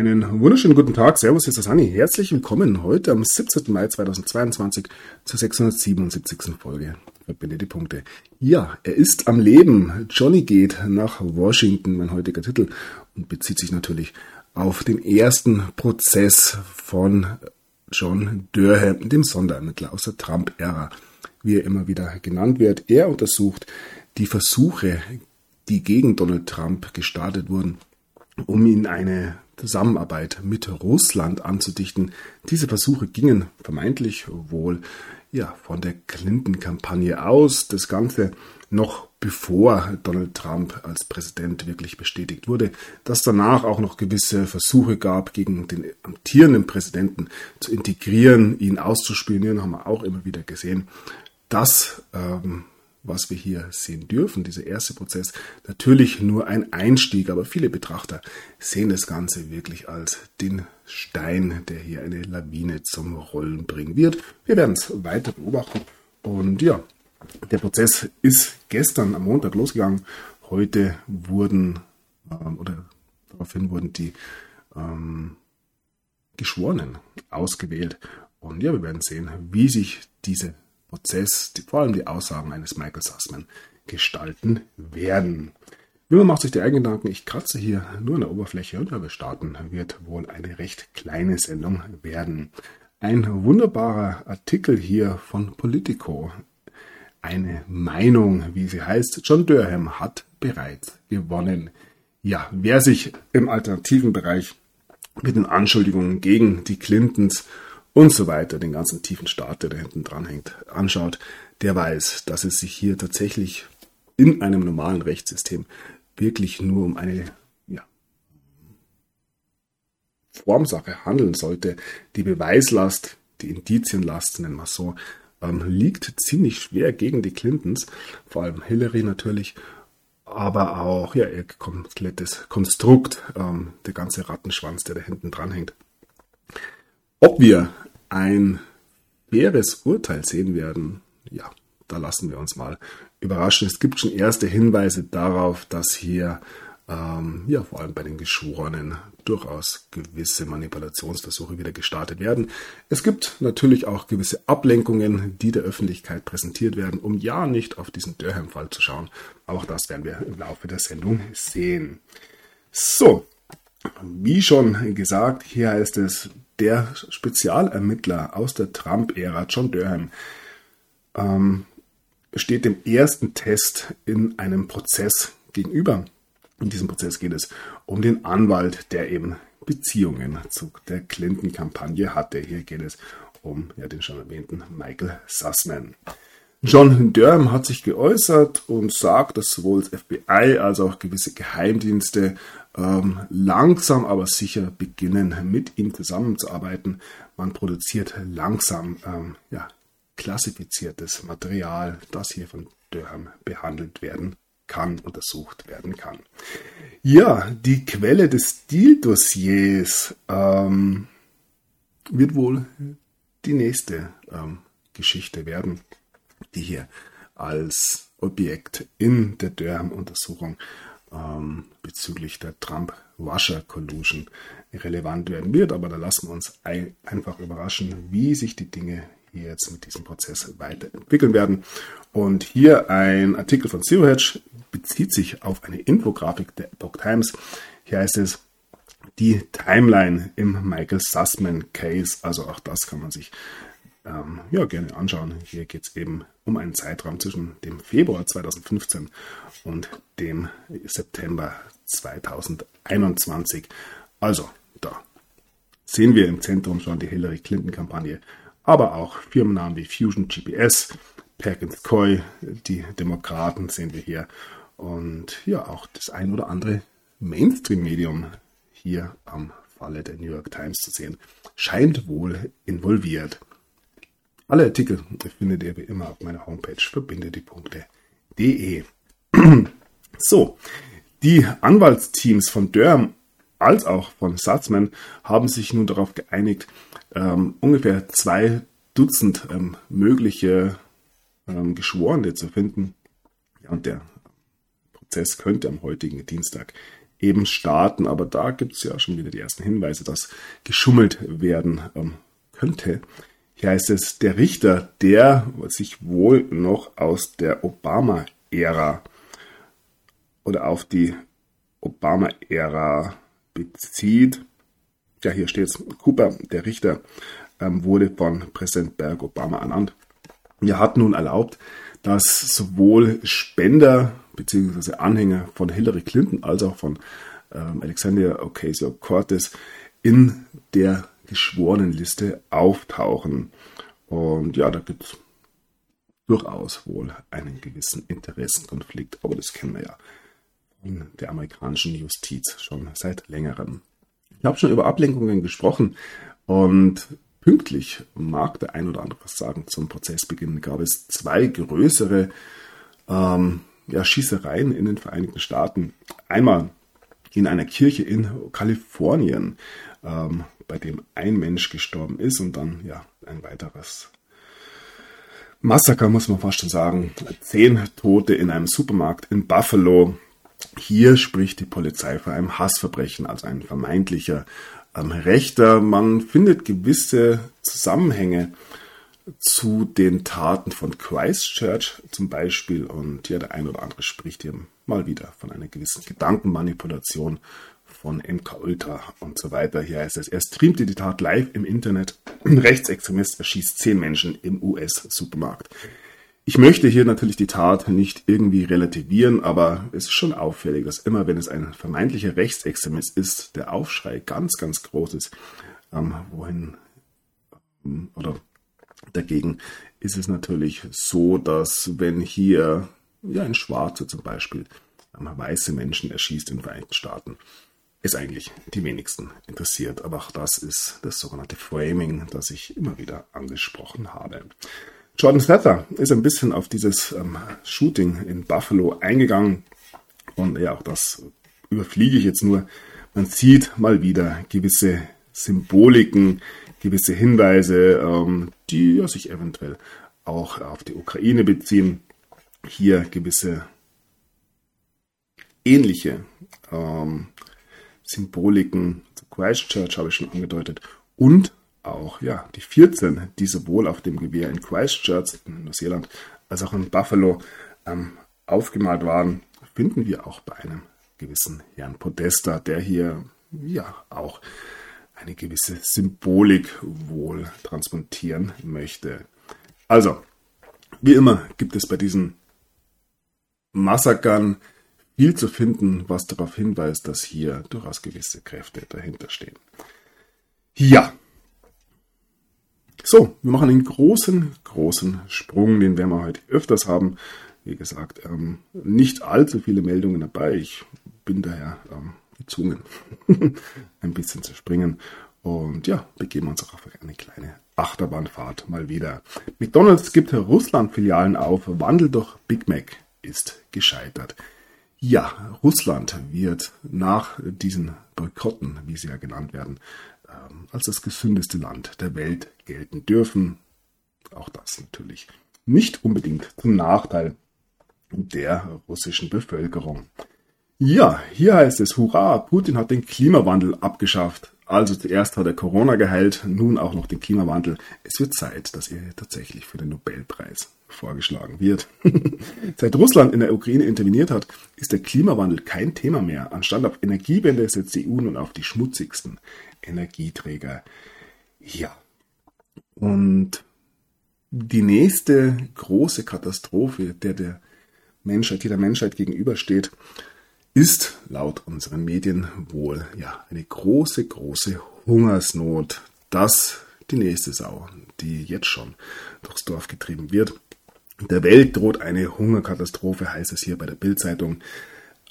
Einen wunderschönen guten Tag. Servus, hier ist Sani. Herzlich willkommen heute am 17. Mai 2022 zur 677. Folge. Verbinde die Punkte. Ja, er ist am Leben. Johnny geht nach Washington, mein heutiger Titel, und bezieht sich natürlich auf den ersten Prozess von John Durham, dem Sonderermittler aus der Trump-Ära, wie er immer wieder genannt wird. Er untersucht die Versuche, die gegen Donald Trump gestartet wurden, um ihn eine Zusammenarbeit mit Russland anzudichten. Diese Versuche gingen vermeintlich wohl ja, von der Clinton-Kampagne aus. Das Ganze noch bevor Donald Trump als Präsident wirklich bestätigt wurde, dass danach auch noch gewisse Versuche gab, gegen den amtierenden Präsidenten zu integrieren, ihn auszuspionieren, haben wir auch immer wieder gesehen. Das ähm, was wir hier sehen dürfen, dieser erste Prozess, natürlich nur ein Einstieg, aber viele Betrachter sehen das Ganze wirklich als den Stein, der hier eine Lawine zum Rollen bringen wird. Wir werden es weiter beobachten und ja, der Prozess ist gestern am Montag losgegangen. Heute wurden ähm, oder daraufhin wurden die ähm, Geschworenen ausgewählt und ja, wir werden sehen, wie sich diese Prozess, die, vor allem die Aussagen eines Michael Sussman, gestalten werden. Wimmer macht sich die eigenen Gedanken, ich kratze hier nur an der Oberfläche und wir starten, wird wohl eine recht kleine Sendung werden. Ein wunderbarer Artikel hier von Politico. Eine Meinung, wie sie heißt, John Durham hat bereits gewonnen. Ja, wer sich im alternativen Bereich mit den Anschuldigungen gegen die Clintons und so weiter, den ganzen tiefen Staat, der da hinten dran hängt, anschaut, der weiß, dass es sich hier tatsächlich in einem normalen Rechtssystem wirklich nur um eine ja, Formsache handeln sollte. Die Beweislast, die Indizienlast, nennen wir es so, ähm, liegt ziemlich schwer gegen die Clintons, vor allem Hillary natürlich, aber auch ja, ihr komplettes Konstrukt, ähm, der ganze Rattenschwanz, der da hinten dran hängt. Ob wir ein faires Urteil sehen werden, ja, da lassen wir uns mal überraschen. Es gibt schon erste Hinweise darauf, dass hier ähm, ja vor allem bei den Geschworenen durchaus gewisse Manipulationsversuche wieder gestartet werden. Es gibt natürlich auch gewisse Ablenkungen, die der Öffentlichkeit präsentiert werden, um ja nicht auf diesen Durham-Fall zu schauen. Aber auch das werden wir im Laufe der Sendung sehen. So, wie schon gesagt, hier heißt es, der Spezialermittler aus der Trump-Ära, John Durham, ähm, steht dem ersten Test in einem Prozess gegenüber. In diesem Prozess geht es um den Anwalt, der eben Beziehungen zu der Clinton-Kampagne hatte. Hier geht es um ja, den schon erwähnten Michael Sussman. John Durham hat sich geäußert und sagt, dass sowohl das FBI als auch gewisse Geheimdienste ähm, langsam aber sicher beginnen, mit ihm zusammenzuarbeiten. Man produziert langsam ähm, ja, klassifiziertes Material, das hier von Durham behandelt werden kann, untersucht werden kann. Ja, die Quelle des Deal-Dossiers ähm, wird wohl die nächste ähm, Geschichte werden, die hier als Objekt in der Durham-Untersuchung ähm, bezüglich der Trump-Russia-Collusion relevant werden wird. Aber da lassen wir uns ein, einfach überraschen, wie sich die Dinge hier jetzt mit diesem Prozess weiterentwickeln werden. Und hier ein Artikel von Zero Hedge bezieht sich auf eine Infografik der Epoch Times. Hier heißt es, die Timeline im Michael Sussman Case. Also auch das kann man sich ähm, ja, gerne anschauen. Hier geht es eben um einen Zeitraum zwischen dem Februar 2015 und dem September 2021. Also, da sehen wir im Zentrum schon die Hillary Clinton-Kampagne, aber auch Firmennamen wie Fusion GPS, Perkins Coy, die Demokraten sehen wir hier und ja, auch das ein oder andere Mainstream-Medium hier am Falle der New York Times zu sehen, scheint wohl involviert. Alle Artikel findet ihr wie immer auf meiner Homepage verbindediepunkte.de. so, die Anwaltsteams von Durham als auch von Satzman haben sich nun darauf geeinigt, ähm, ungefähr zwei Dutzend ähm, mögliche ähm, Geschworene zu finden. Ja, und der Prozess könnte am heutigen Dienstag eben Staaten. Aber da gibt es ja schon wieder die ersten Hinweise, dass geschummelt werden ähm, könnte. Hier heißt es, der Richter, der sich wohl noch aus der Obama-Ära oder auf die Obama-Ära bezieht. Ja, hier steht es, Cooper, der Richter, ähm, wurde von Präsident Barack Obama ernannt. Er hat nun erlaubt, dass sowohl Spender bzw. Anhänger von Hillary Clinton als auch von ähm, Alexander Ocasio-Cortez in der Geschworenenliste auftauchen. Und ja, da gibt es durchaus wohl einen gewissen Interessenkonflikt, aber das kennen wir ja von der amerikanischen Justiz schon seit längerem. Ich habe schon über Ablenkungen gesprochen und pünktlich mag der ein oder andere was sagen. Zum Prozessbeginn gab es zwei größere ähm, ja, Schießereien in den Vereinigten Staaten. Einmal in einer Kirche in Kalifornien, ähm, bei dem ein Mensch gestorben ist und dann ja ein weiteres Massaker, muss man fast schon sagen. Zehn Tote in einem Supermarkt in Buffalo. Hier spricht die Polizei von einem Hassverbrechen als ein vermeintlicher ähm, Rechter. Man findet gewisse Zusammenhänge zu den Taten von Christchurch zum Beispiel. Und ja, der ein oder andere spricht hier mal wieder von einer gewissen Gedankenmanipulation von MK Ultra und so weiter. Hier heißt es, er streamte die Tat live im Internet. Ein Rechtsextremist erschießt zehn Menschen im US-Supermarkt. Ich möchte hier natürlich die Tat nicht irgendwie relativieren, aber es ist schon auffällig, dass immer wenn es ein vermeintlicher Rechtsextremist ist, der Aufschrei ganz, ganz groß ist. Ähm, wohin oder dagegen ist es natürlich so, dass wenn hier ja ein Schwarzer zum Beispiel ähm, weiße Menschen erschießt in den Vereinigten Staaten, es eigentlich die wenigsten interessiert. Aber auch das ist das sogenannte Framing, das ich immer wieder angesprochen habe. Jordan Slather ist ein bisschen auf dieses ähm, Shooting in Buffalo eingegangen und ja, auch das überfliege ich jetzt nur. Man sieht mal wieder gewisse Symboliken, gewisse Hinweise, ähm, die ja, sich eventuell auch auf die Ukraine beziehen. Hier gewisse ähnliche ähm, Symboliken zu Christchurch habe ich schon angedeutet und auch ja die 14, die sowohl auf dem Gewehr in Christchurch in Neuseeland als auch in Buffalo ähm, aufgemalt waren, finden wir auch bei einem gewissen Herrn Podesta, der hier ja auch eine gewisse Symbolik wohl transportieren möchte. Also, wie immer gibt es bei diesen Massakern viel zu finden, was darauf hinweist, dass hier durchaus gewisse Kräfte dahinter stehen. Ja. So, wir machen einen großen, großen Sprung, den werden wir heute öfters haben. Wie gesagt, ähm, nicht allzu viele Meldungen dabei. Ich bin daher ähm, gezwungen, ein bisschen zu springen. Und ja, begeben uns auch auf eine kleine Achterbahnfahrt mal wieder. McDonald's gibt Russland-Filialen auf. Wandel durch Big Mac ist gescheitert. Ja, Russland wird nach diesen Boykotten, wie sie ja genannt werden, ähm, als das gesündeste Land der Welt gelten dürfen. Auch das natürlich nicht unbedingt zum Nachteil der russischen Bevölkerung. Ja, hier heißt es, hurra, Putin hat den Klimawandel abgeschafft. Also zuerst hat er Corona geheilt, nun auch noch den Klimawandel. Es wird Zeit, dass er tatsächlich für den Nobelpreis vorgeschlagen wird. Seit Russland in der Ukraine interveniert hat, ist der Klimawandel kein Thema mehr. Anstatt auf Energiewende setzt die EU nun auf die schmutzigsten Energieträger. Ja. Und die nächste große Katastrophe, der der Menschheit, die der Menschheit gegenübersteht, ist laut unseren Medien wohl ja eine große, große Hungersnot. Das die nächste Sau, die jetzt schon durchs Dorf getrieben wird. Der Welt droht eine Hungerkatastrophe, heißt es hier bei der Bildzeitung.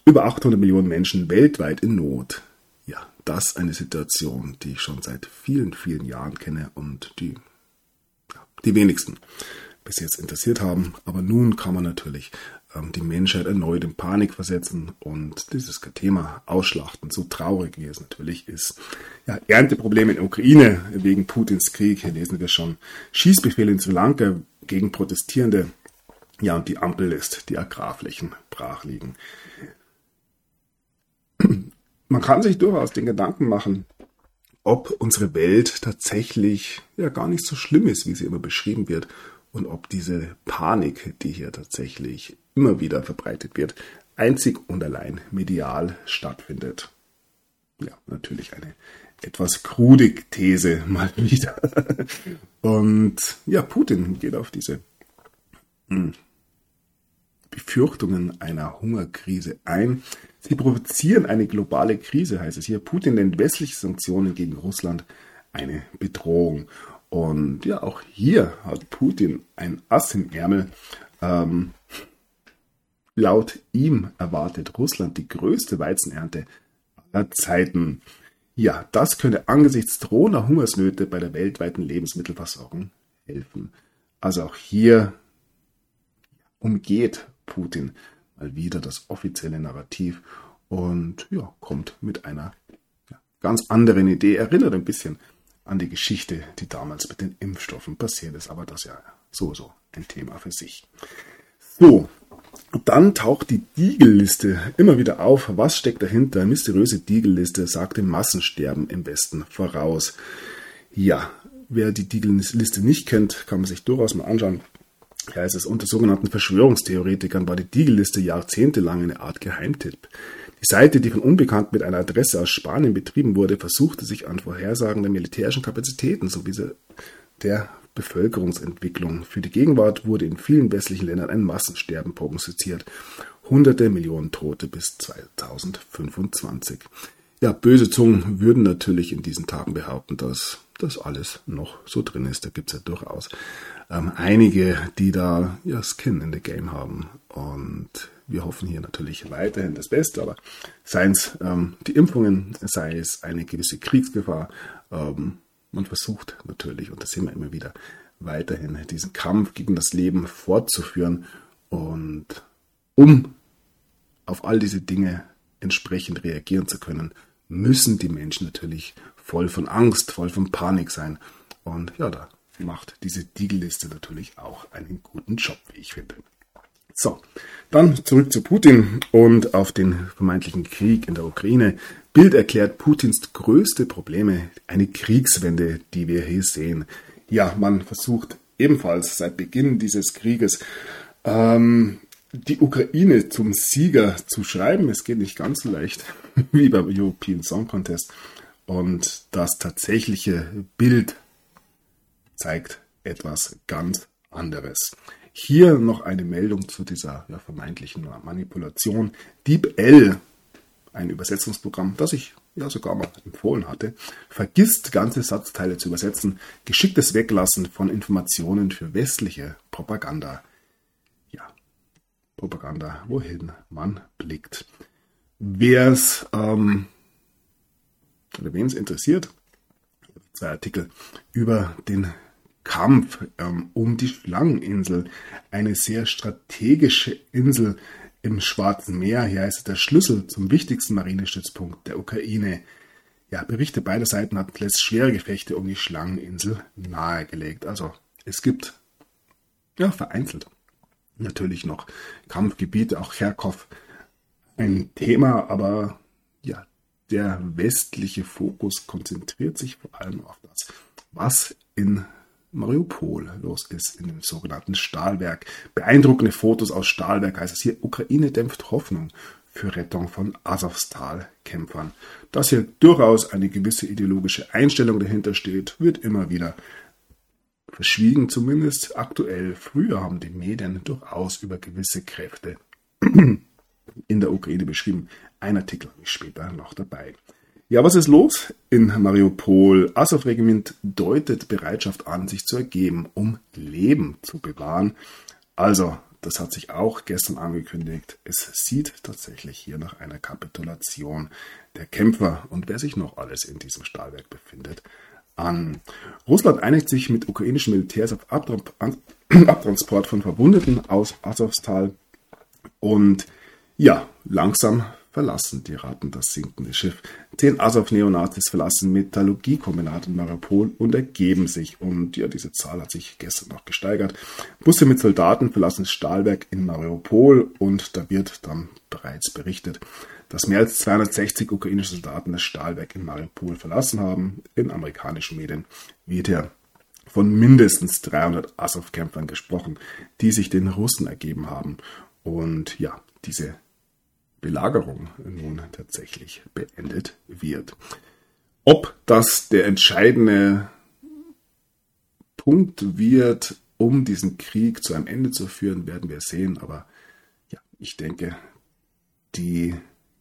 Über 800 Millionen Menschen weltweit in Not. Ja, das eine Situation, die ich schon seit vielen, vielen Jahren kenne und die die wenigsten bis jetzt interessiert haben. Aber nun kann man natürlich ähm, die Menschheit erneut in Panik versetzen und dieses Thema ausschlachten, so traurig wie es natürlich ist. Ja, Ernteprobleme in der Ukraine wegen Putins Krieg, hier lesen wir schon. Schießbefehle in Sri Lanka gegen Protestierende. Ja, und die Ampel lässt die Agrarflächen brach liegen. man kann sich durchaus den Gedanken machen, ob unsere Welt tatsächlich ja gar nicht so schlimm ist, wie sie immer beschrieben wird, und ob diese Panik, die hier tatsächlich immer wieder verbreitet wird, einzig und allein medial stattfindet. Ja, natürlich eine etwas krude These mal wieder. Und ja, Putin geht auf diese hm, Befürchtungen einer Hungerkrise ein. Sie provozieren eine globale Krise, heißt es hier. Putin nennt westliche Sanktionen gegen Russland eine Bedrohung. Und ja, auch hier hat Putin ein Ass im Ärmel. Ähm, laut ihm erwartet Russland die größte Weizenernte aller Zeiten. Ja, das könnte angesichts drohender Hungersnöte bei der weltweiten Lebensmittelversorgung helfen. Also auch hier umgeht Putin mal wieder das offizielle Narrativ und ja, kommt mit einer ganz anderen Idee. Erinnert ein bisschen an die Geschichte, die damals mit den Impfstoffen passiert ist, aber das ja sowieso ein Thema für sich. So, dann taucht die Diegelliste immer wieder auf. Was steckt dahinter? Mysteriöse Diegelliste sagt dem Massensterben im Westen voraus. Ja, wer die Diegelliste nicht kennt, kann man sich durchaus mal anschauen. Ja, es ist unter sogenannten Verschwörungstheoretikern war die Diegelliste jahrzehntelang eine Art Geheimtipp. Die Seite, die von Unbekannten mit einer Adresse aus Spanien betrieben wurde, versuchte sich an Vorhersagen der militärischen Kapazitäten sowie der Bevölkerungsentwicklung. Für die Gegenwart wurde in vielen westlichen Ländern ein Massensterben prognostiziert. Hunderte Millionen Tote bis 2025. Ja, böse Zungen würden natürlich in diesen Tagen behaupten, dass das alles noch so drin ist. Da gibt es ja durchaus ähm, einige, die da ja Skin in the Game haben. Und wir hoffen hier natürlich weiterhin das Beste, aber seien es ähm, die Impfungen, sei es eine gewisse Kriegsgefahr, ähm, man versucht natürlich, und das sehen wir immer wieder, weiterhin diesen Kampf gegen das Leben fortzuführen. Und um auf all diese Dinge entsprechend reagieren zu können, müssen die Menschen natürlich voll von Angst, voll von Panik sein. Und ja, da macht diese Diegelliste natürlich auch einen guten Job, wie ich finde. So, dann zurück zu Putin und auf den vermeintlichen Krieg in der Ukraine. Bild erklärt Putins größte Probleme eine Kriegswende, die wir hier sehen. Ja, man versucht ebenfalls seit Beginn dieses Krieges ähm, die Ukraine zum Sieger zu schreiben. Es geht nicht ganz so leicht wie beim European Song Contest. Und das tatsächliche Bild zeigt etwas ganz anderes. Hier noch eine Meldung zu dieser ja, vermeintlichen Manipulation. DeepL, ein Übersetzungsprogramm, das ich ja sogar mal empfohlen hatte, vergisst ganze Satzteile zu übersetzen, geschicktes Weglassen von Informationen für westliche Propaganda. Ja, Propaganda, wohin man blickt. Wer es ähm, oder wen es interessiert, zwei Artikel über den Kampf ähm, um die Schlangeninsel, eine sehr strategische Insel im Schwarzen Meer. Hier heißt es der Schlüssel zum wichtigsten Marinestützpunkt der Ukraine. Ja, Berichte beider Seiten hatten zuletzt schwere Gefechte um die Schlangeninsel nahegelegt. Also es gibt ja vereinzelt natürlich noch Kampfgebiete, auch Cherkov ein Thema, aber ja, der westliche Fokus konzentriert sich vor allem auf das, was in Mariupol los ist, in dem sogenannten Stahlwerk. Beeindruckende Fotos aus Stahlwerk heißt es hier, Ukraine dämpft Hoffnung für Rettung von Asowstal-Kämpfern. Dass hier durchaus eine gewisse ideologische Einstellung dahinter steht, wird immer wieder verschwiegen, zumindest aktuell. Früher haben die Medien durchaus über gewisse Kräfte in der Ukraine beschrieben. Ein Artikel ich später noch dabei. Ja, was ist los in Mariupol? Azov-Regiment deutet Bereitschaft an, sich zu ergeben, um Leben zu bewahren. Also, das hat sich auch gestern angekündigt. Es sieht tatsächlich hier nach einer Kapitulation der Kämpfer und wer sich noch alles in diesem Stahlwerk befindet, an. Russland einigt sich mit ukrainischen Militärs auf Abtransport von Verwundeten aus Asowstal und ja, langsam verlassen die Ratten das sinkende Schiff. Zehn Azov-Neonazis verlassen Metallurgiekombinat in Mariupol und ergeben sich. Und ja, diese Zahl hat sich gestern noch gesteigert. Busse mit Soldaten verlassen das Stahlwerk in Mariupol und da wird dann bereits berichtet, dass mehr als 260 ukrainische Soldaten das Stahlwerk in Mariupol verlassen haben. In amerikanischen Medien wird ja von mindestens 300 Azov-Kämpfern gesprochen, die sich den Russen ergeben haben. Und ja, diese Belagerung nun tatsächlich beendet wird. Ob das der entscheidende Punkt wird, um diesen Krieg zu einem Ende zu führen, werden wir sehen. Aber ja, ich denke, die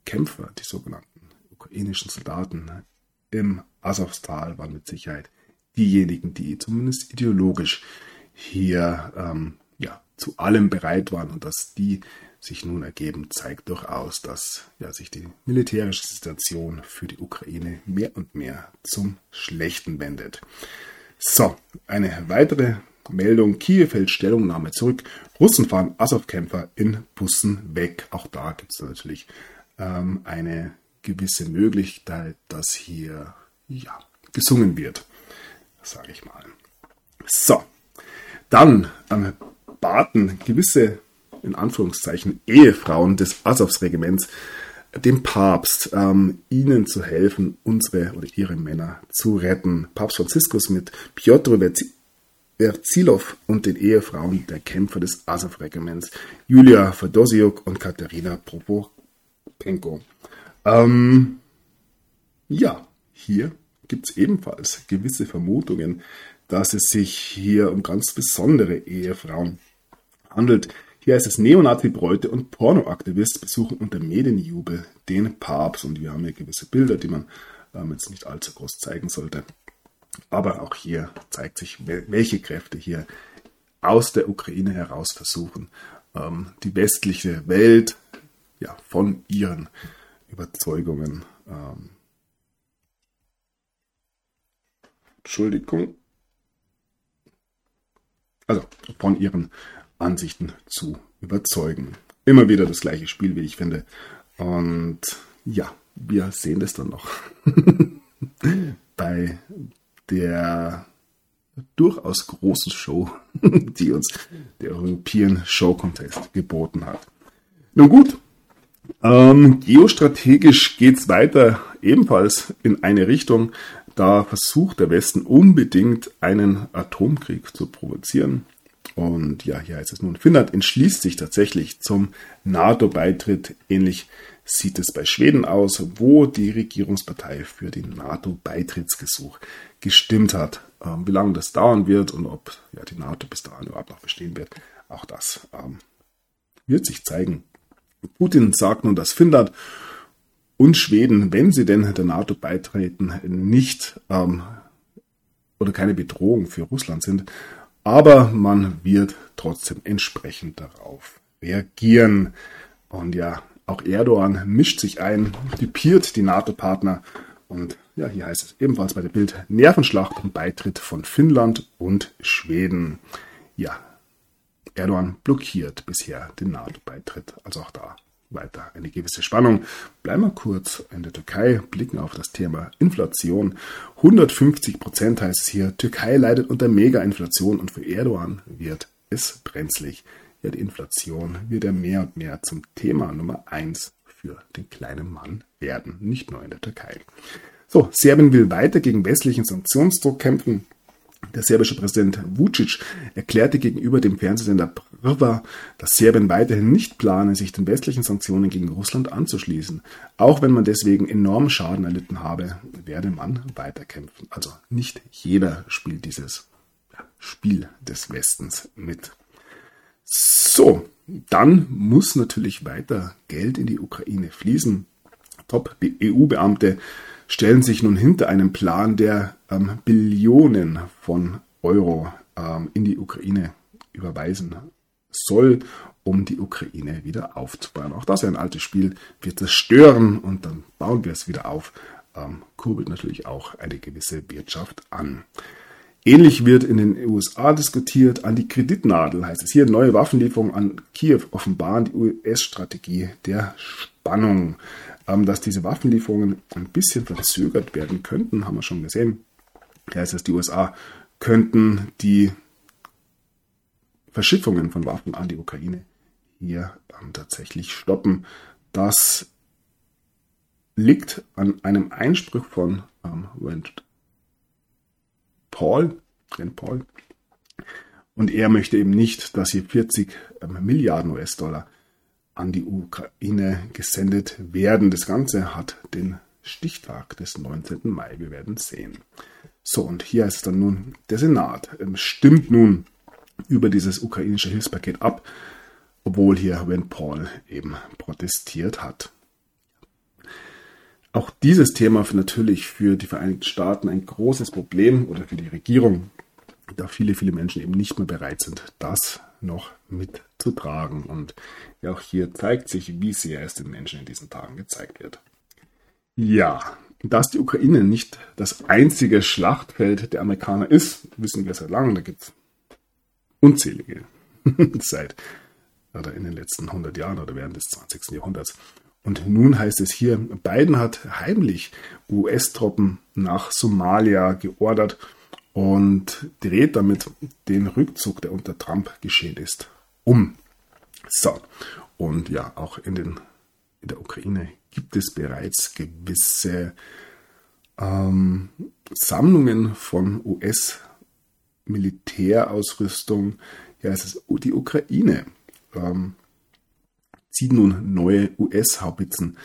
Kämpfer, die sogenannten ukrainischen Soldaten im Asowstal waren mit Sicherheit diejenigen, die zumindest ideologisch hier ähm, ja, zu allem bereit waren und dass die sich nun ergeben, zeigt durchaus, dass ja, sich die militärische Situation für die Ukraine mehr und mehr zum Schlechten wendet. So, eine weitere Meldung. Kiew hält Stellungnahme zurück. Russen fahren Azov-Kämpfer in Bussen weg. Auch da gibt es natürlich ähm, eine gewisse Möglichkeit, dass hier ja, gesungen wird, sage ich mal. So, dann ähm, baten gewisse in Anführungszeichen Ehefrauen des Azovs-Regiments dem Papst, ähm, ihnen zu helfen, unsere oder ihre Männer zu retten. Papst Franziskus mit Piotr Verzilov und den Ehefrauen der Kämpfer des Azov-Regiments, Julia Fedosiuk und Katharina Propopenko. Ähm, ja, hier gibt es ebenfalls gewisse Vermutungen, dass es sich hier um ganz besondere Ehefrauen handelt, hier heißt es Neonazi-Bräute und Pornoaktivist besuchen unter Medienjubel den Papst. Und wir haben hier gewisse Bilder, die man ähm, jetzt nicht allzu groß zeigen sollte. Aber auch hier zeigt sich, welche Kräfte hier aus der Ukraine heraus versuchen, ähm, die westliche Welt ja, von ihren Überzeugungen ähm, Entschuldigung. Also von ihren Ansichten zu überzeugen. Immer wieder das gleiche Spiel, wie ich finde. Und ja, wir sehen das dann noch bei der durchaus großen Show, die uns der European Show Contest geboten hat. Nun gut, ähm, geostrategisch geht's weiter ebenfalls in eine Richtung. Da versucht der Westen unbedingt einen Atomkrieg zu provozieren. Und ja, hier heißt es nun, Finnland entschließt sich tatsächlich zum NATO-Beitritt. Ähnlich sieht es bei Schweden aus, wo die Regierungspartei für den NATO-Beitrittsgesuch gestimmt hat. Ähm, wie lange das dauern wird und ob ja, die NATO bis dahin überhaupt noch bestehen wird, auch das ähm, wird sich zeigen. Putin sagt nun, dass Finnland und Schweden, wenn sie denn der NATO beitreten, nicht ähm, oder keine Bedrohung für Russland sind. Aber man wird trotzdem entsprechend darauf reagieren. Und ja, auch Erdogan mischt sich ein, typiert die NATO-Partner. Und ja, hier heißt es ebenfalls bei der Bild Nervenschlacht und Beitritt von Finnland und Schweden. Ja, Erdogan blockiert bisher den NATO-Beitritt. Also auch da weiter eine gewisse Spannung. Bleiben wir kurz in der Türkei, blicken auf das Thema Inflation. 150 Prozent heißt es hier, Türkei leidet unter Mega-Inflation und für Erdogan wird es brenzlig. Ja, die Inflation wird ja mehr und mehr zum Thema Nummer eins für den kleinen Mann werden, nicht nur in der Türkei. So, Serbien will weiter gegen westlichen Sanktionsdruck kämpfen. Der serbische Präsident Vucic erklärte gegenüber dem Fernsehsender Prva, dass Serbien weiterhin nicht plane, sich den westlichen Sanktionen gegen Russland anzuschließen. Auch wenn man deswegen enormen Schaden erlitten habe, werde man weiterkämpfen. Also nicht jeder spielt dieses Spiel des Westens mit. So, dann muss natürlich weiter Geld in die Ukraine fließen. Top-EU-Beamte stellen sich nun hinter einem Plan, der ähm, Billionen von Euro ähm, in die Ukraine überweisen soll, um die Ukraine wieder aufzubauen. Auch das ist ein altes Spiel. Wir zerstören und dann bauen wir es wieder auf. Ähm, kurbelt natürlich auch eine gewisse Wirtschaft an. Ähnlich wird in den USA diskutiert. An die Kreditnadel heißt es hier. Neue Waffenlieferungen an Kiew offenbaren die US-Strategie der Spannung. Dass diese Waffenlieferungen ein bisschen verzögert werden könnten, haben wir schon gesehen. Da heißt es, die USA könnten die Verschiffungen von Waffen an die Ukraine hier ähm, tatsächlich stoppen. Das liegt an einem Einspruch von ähm, Rand Paul, Rand Paul. Und er möchte eben nicht, dass hier 40 ähm, Milliarden US-Dollar an die Ukraine gesendet werden. Das Ganze hat den Stichtag des 19. Mai. Wir werden sehen. So, und hier ist dann nun, der Senat ähm, stimmt nun über dieses ukrainische Hilfspaket ab, obwohl hier Rand Paul eben protestiert hat. Auch dieses Thema natürlich für die Vereinigten Staaten ein großes Problem oder für die Regierung, da viele, viele Menschen eben nicht mehr bereit sind, das noch mitzutragen. Und ja, auch hier zeigt sich, wie sehr es den Menschen in diesen Tagen gezeigt wird. Ja, dass die Ukraine nicht das einzige Schlachtfeld der Amerikaner ist, wissen wir seit langem. Da gibt es unzählige seit oder in den letzten 100 Jahren oder während des 20. Jahrhunderts. Und nun heißt es hier, Biden hat heimlich US-Truppen nach Somalia geordert und dreht damit den Rückzug, der unter Trump geschehen ist, um. So, und ja, auch in, den, in der Ukraine gibt es bereits gewisse ähm, Sammlungen von US-Militärausrüstung. Ja, es ist die Ukraine. Ähm, zieht nun neue US-Haubitzen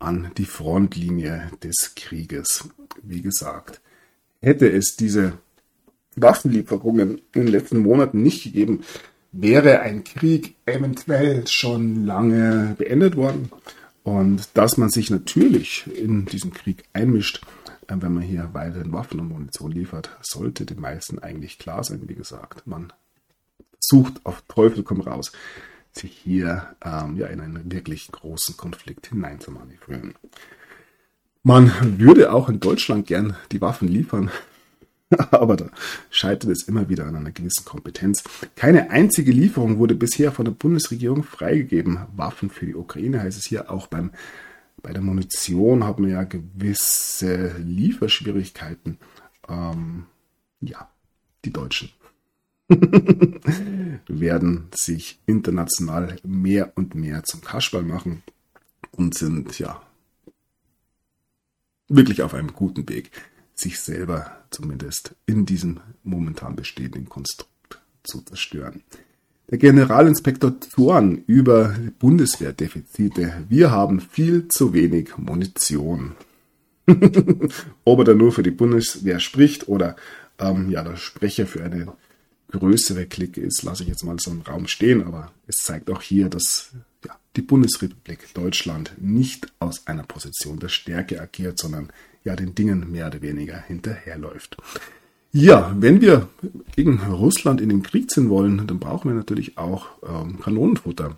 an die Frontlinie des Krieges. Wie gesagt, hätte es diese Waffenlieferungen in den letzten Monaten nicht gegeben, wäre ein Krieg eventuell schon lange beendet worden. Und dass man sich natürlich in diesen Krieg einmischt, äh, wenn man hier weiterhin Waffen und Munition liefert, sollte den meisten eigentlich klar sein. Wie gesagt, man sucht auf Teufel komm raus, sich hier ähm, ja in einen wirklich großen Konflikt hineinzumanövrieren. Man würde auch in Deutschland gern die Waffen liefern, aber da scheitert es immer wieder an einer gewissen Kompetenz. Keine einzige Lieferung wurde bisher von der Bundesregierung freigegeben. Waffen für die Ukraine heißt es hier auch beim bei der Munition haben wir ja gewisse Lieferschwierigkeiten. Ähm, ja, die Deutschen werden sich international mehr und mehr zum Kasperl machen und sind ja wirklich auf einem guten Weg, sich selber zumindest in diesem momentan bestehenden Konstrukt zu zerstören. Der Generalinspektor Thorn über Bundeswehrdefizite. Wir haben viel zu wenig Munition. Ob er da nur für die Bundeswehr spricht oder ähm, ja, der Sprecher für eine größere Clique ist, lasse ich jetzt mal so im Raum stehen, aber es zeigt auch hier, dass ja, die Bundesrepublik Deutschland nicht aus einer Position der Stärke agiert, sondern ja den Dingen mehr oder weniger hinterherläuft. Ja, wenn wir gegen Russland in den Krieg ziehen wollen, dann brauchen wir natürlich auch ähm, Kanonenfutter.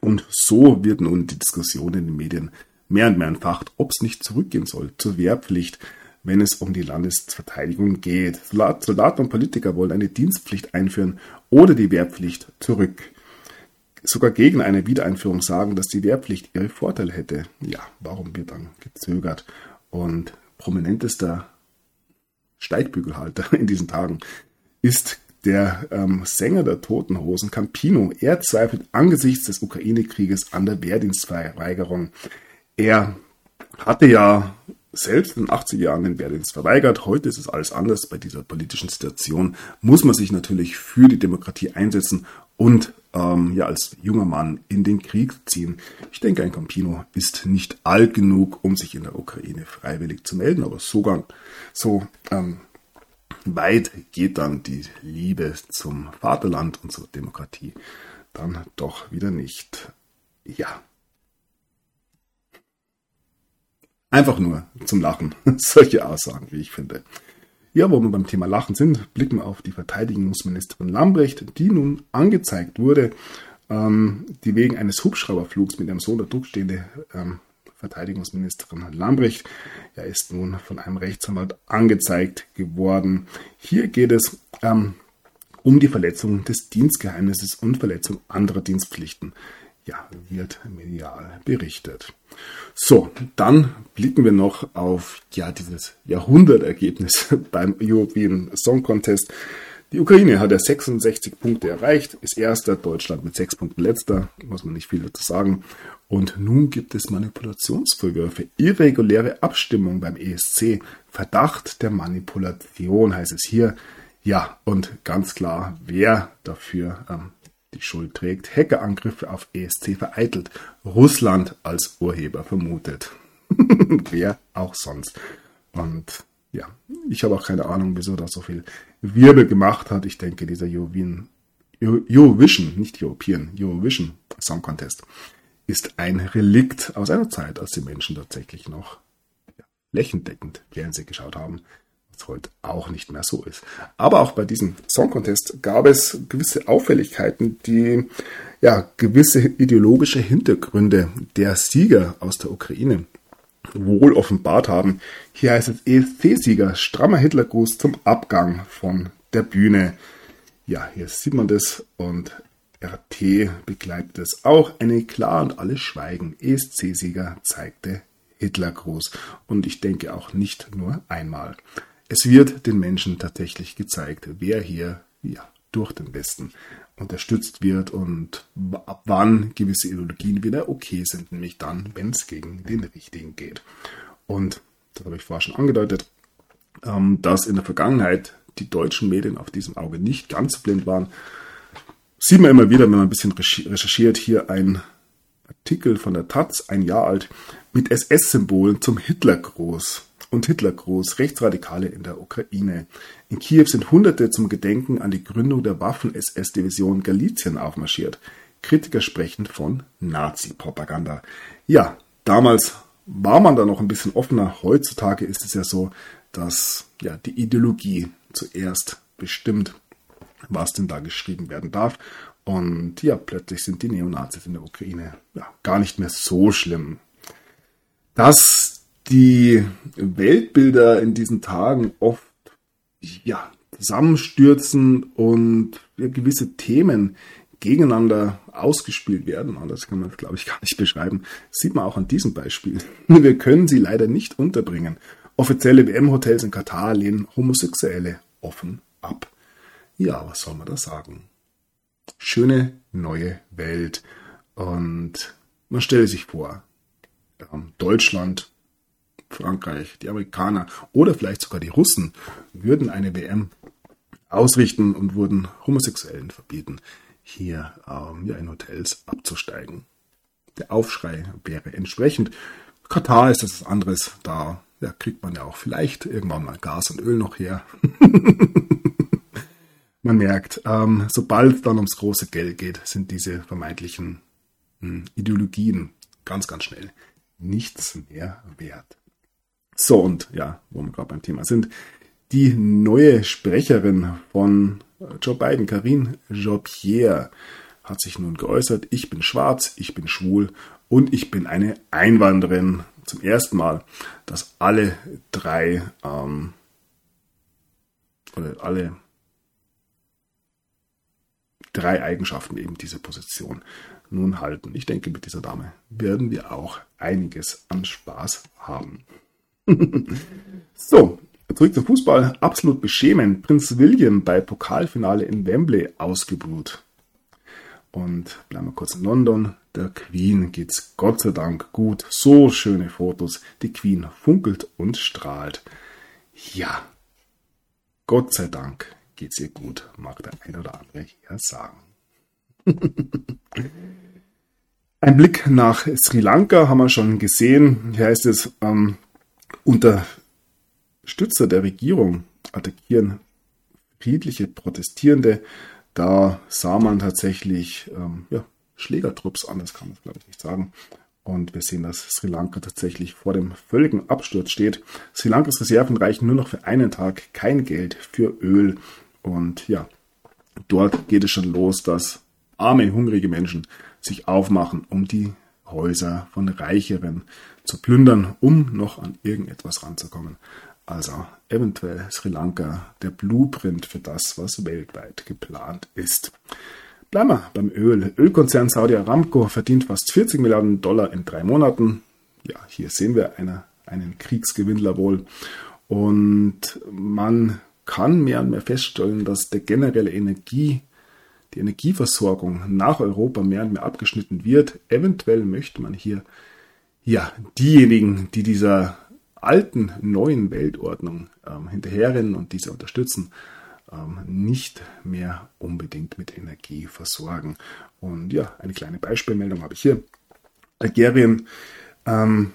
Und so wird nun die Diskussion in den Medien mehr und mehr entfacht, ob es nicht zurückgehen soll zur Wehrpflicht, wenn es um die Landesverteidigung geht. Soldaten und Politiker wollen eine Dienstpflicht einführen oder die Wehrpflicht zurück. Sogar gegen eine Wiedereinführung sagen, dass die Wehrpflicht ihre Vorteile hätte. Ja, warum wird dann gezögert? Und prominentester Steigbügelhalter in diesen Tagen ist der ähm, Sänger der Toten Hosen, Campino. Er zweifelt angesichts des Ukraine-Krieges an der Wehrdienstverweigerung. Er hatte ja selbst in den 80er Jahren den Wehrdienst verweigert. Heute ist es alles anders. Bei dieser politischen Situation muss man sich natürlich für die Demokratie einsetzen und ähm, ja als junger Mann in den Krieg ziehen. Ich denke, ein Campino ist nicht alt genug, um sich in der Ukraine freiwillig zu melden, aber sogar so ähm, weit geht dann die Liebe zum Vaterland und zur Demokratie dann doch wieder nicht. Ja, Einfach nur zum Lachen. Solche Aussagen, wie ich finde. Ja, wo wir beim Thema Lachen sind, blicken wir auf die Verteidigungsministerin Lambrecht, die nun angezeigt wurde, ähm, die wegen eines Hubschrauberflugs mit ihrem Sohn unter Druck stehende ähm, Verteidigungsministerin Lambrecht ja, ist nun von einem Rechtsanwalt angezeigt geworden. Hier geht es ähm, um die Verletzung des Dienstgeheimnisses und Verletzung anderer Dienstpflichten. Ja, wird medial berichtet. So, dann blicken wir noch auf ja, dieses Jahrhundertergebnis beim European Song Contest. Die Ukraine hat ja 66 Punkte erreicht, ist erster, Deutschland mit 6 Punkten letzter, muss man nicht viel dazu sagen. Und nun gibt es Manipulationsvorwürfe, irreguläre Abstimmung beim ESC, Verdacht der Manipulation heißt es hier. Ja, und ganz klar, wer dafür ähm, die Schuld trägt. Hackerangriffe auf ESC vereitelt. Russland als Urheber vermutet. Wer auch sonst. Und ja, ich habe auch keine Ahnung, wieso da so viel Wirbel gemacht hat. Ich denke, dieser Eurovision, Eurovision, nicht European, Eurovision Song Contest ist ein Relikt aus einer Zeit, als die Menschen tatsächlich noch flächendeckend Fernsehen geschaut haben was heute auch nicht mehr so ist. Aber auch bei diesem Song Contest gab es gewisse Auffälligkeiten, die ja gewisse ideologische Hintergründe der Sieger aus der Ukraine wohl offenbart haben. Hier heißt es ESC-Sieger, strammer Hitlergruß zum Abgang von der Bühne. Ja, hier sieht man das und RT begleitet es auch. Eine klar und alle schweigen. ESC-Sieger zeigte Hitlergruß. Und ich denke auch nicht nur einmal. Es wird den Menschen tatsächlich gezeigt, wer hier ja, durch den Westen unterstützt wird und ab wann gewisse Ideologien wieder okay sind, nämlich dann, wenn es gegen den Richtigen geht. Und das habe ich vorher schon angedeutet, ähm, dass in der Vergangenheit die deutschen Medien auf diesem Auge nicht ganz blind waren. Sieht man immer wieder, wenn man ein bisschen recherchiert, hier ein Artikel von der Taz, ein Jahr alt, mit SS-Symbolen zum Hitlergruß und Hitlergruß, Rechtsradikale in der Ukraine. In Kiew sind Hunderte zum Gedenken an die Gründung der Waffen-SS-Division Galizien aufmarschiert. Kritiker sprechen von Nazi-Propaganda. Ja, damals war man da noch ein bisschen offener. Heutzutage ist es ja so, dass ja die Ideologie zuerst bestimmt, was denn da geschrieben werden darf. Und ja, plötzlich sind die Neonazis in der Ukraine ja, gar nicht mehr so schlimm. Das die Weltbilder in diesen Tagen oft ja, zusammenstürzen und ja, gewisse Themen gegeneinander ausgespielt werden. Anders kann man es, glaube ich, gar nicht beschreiben. Sieht man auch an diesem Beispiel. Wir können sie leider nicht unterbringen. Offizielle WM-Hotels in Katar lehnen Homosexuelle offen ab. Ja, was soll man da sagen? Schöne neue Welt. Und man stelle sich vor, Deutschland Frankreich, die Amerikaner oder vielleicht sogar die Russen würden eine WM ausrichten und würden Homosexuellen verbieten, hier ähm, in Hotels abzusteigen. Der Aufschrei wäre entsprechend. Katar ist das anderes, da ja, kriegt man ja auch vielleicht irgendwann mal Gas und Öl noch her. man merkt, ähm, sobald dann ums große Geld geht, sind diese vermeintlichen mh, hm, Ideologien ganz, ganz schnell nichts mehr wert. So, und ja, wo wir gerade beim Thema sind, die neue Sprecherin von Joe Biden, Karine Jean-Pierre, hat sich nun geäußert, ich bin schwarz, ich bin schwul und ich bin eine Einwanderin. Zum ersten Mal, dass alle drei ähm, oder alle drei Eigenschaften eben diese Position nun halten. Ich denke, mit dieser Dame werden wir auch einiges an Spaß haben. so, zurück zum Fußball. Absolut beschämend. Prinz William bei Pokalfinale in Wembley ausgebuht. Und bleiben wir kurz in London. Der Queen geht's Gott sei Dank gut. So schöne Fotos. Die Queen funkelt und strahlt. Ja, Gott sei Dank geht's ihr gut, mag der ein oder andere hier sagen. Ein Blick nach Sri Lanka haben wir schon gesehen. Hier heißt es, ähm, Unterstützer der Regierung attackieren friedliche Protestierende. Da sah man tatsächlich ähm, ja, Schlägertrupps, anders kann man glaube ich nicht sagen. Und wir sehen, dass Sri Lanka tatsächlich vor dem völligen Absturz steht. Sri Lankas Reserven reichen nur noch für einen Tag, kein Geld für Öl. Und ja, dort geht es schon los, dass arme, hungrige Menschen sich aufmachen, um die Häuser von Reicheren zu plündern, um noch an irgendetwas ranzukommen. Also eventuell Sri Lanka der Blueprint für das, was weltweit geplant ist. Bleiben wir beim Öl. Ölkonzern Saudi Aramco verdient fast 40 Milliarden Dollar in drei Monaten. Ja, hier sehen wir eine, einen Kriegsgewinnler wohl. Und man kann mehr und mehr feststellen, dass der generelle Energie, die Energieversorgung nach Europa mehr und mehr abgeschnitten wird. Eventuell möchte man hier ja diejenigen, die dieser alten neuen Weltordnung ähm, hinterherrennen und diese unterstützen, ähm, nicht mehr unbedingt mit Energie versorgen. Und ja, eine kleine Beispielmeldung habe ich hier. Algerien ähm,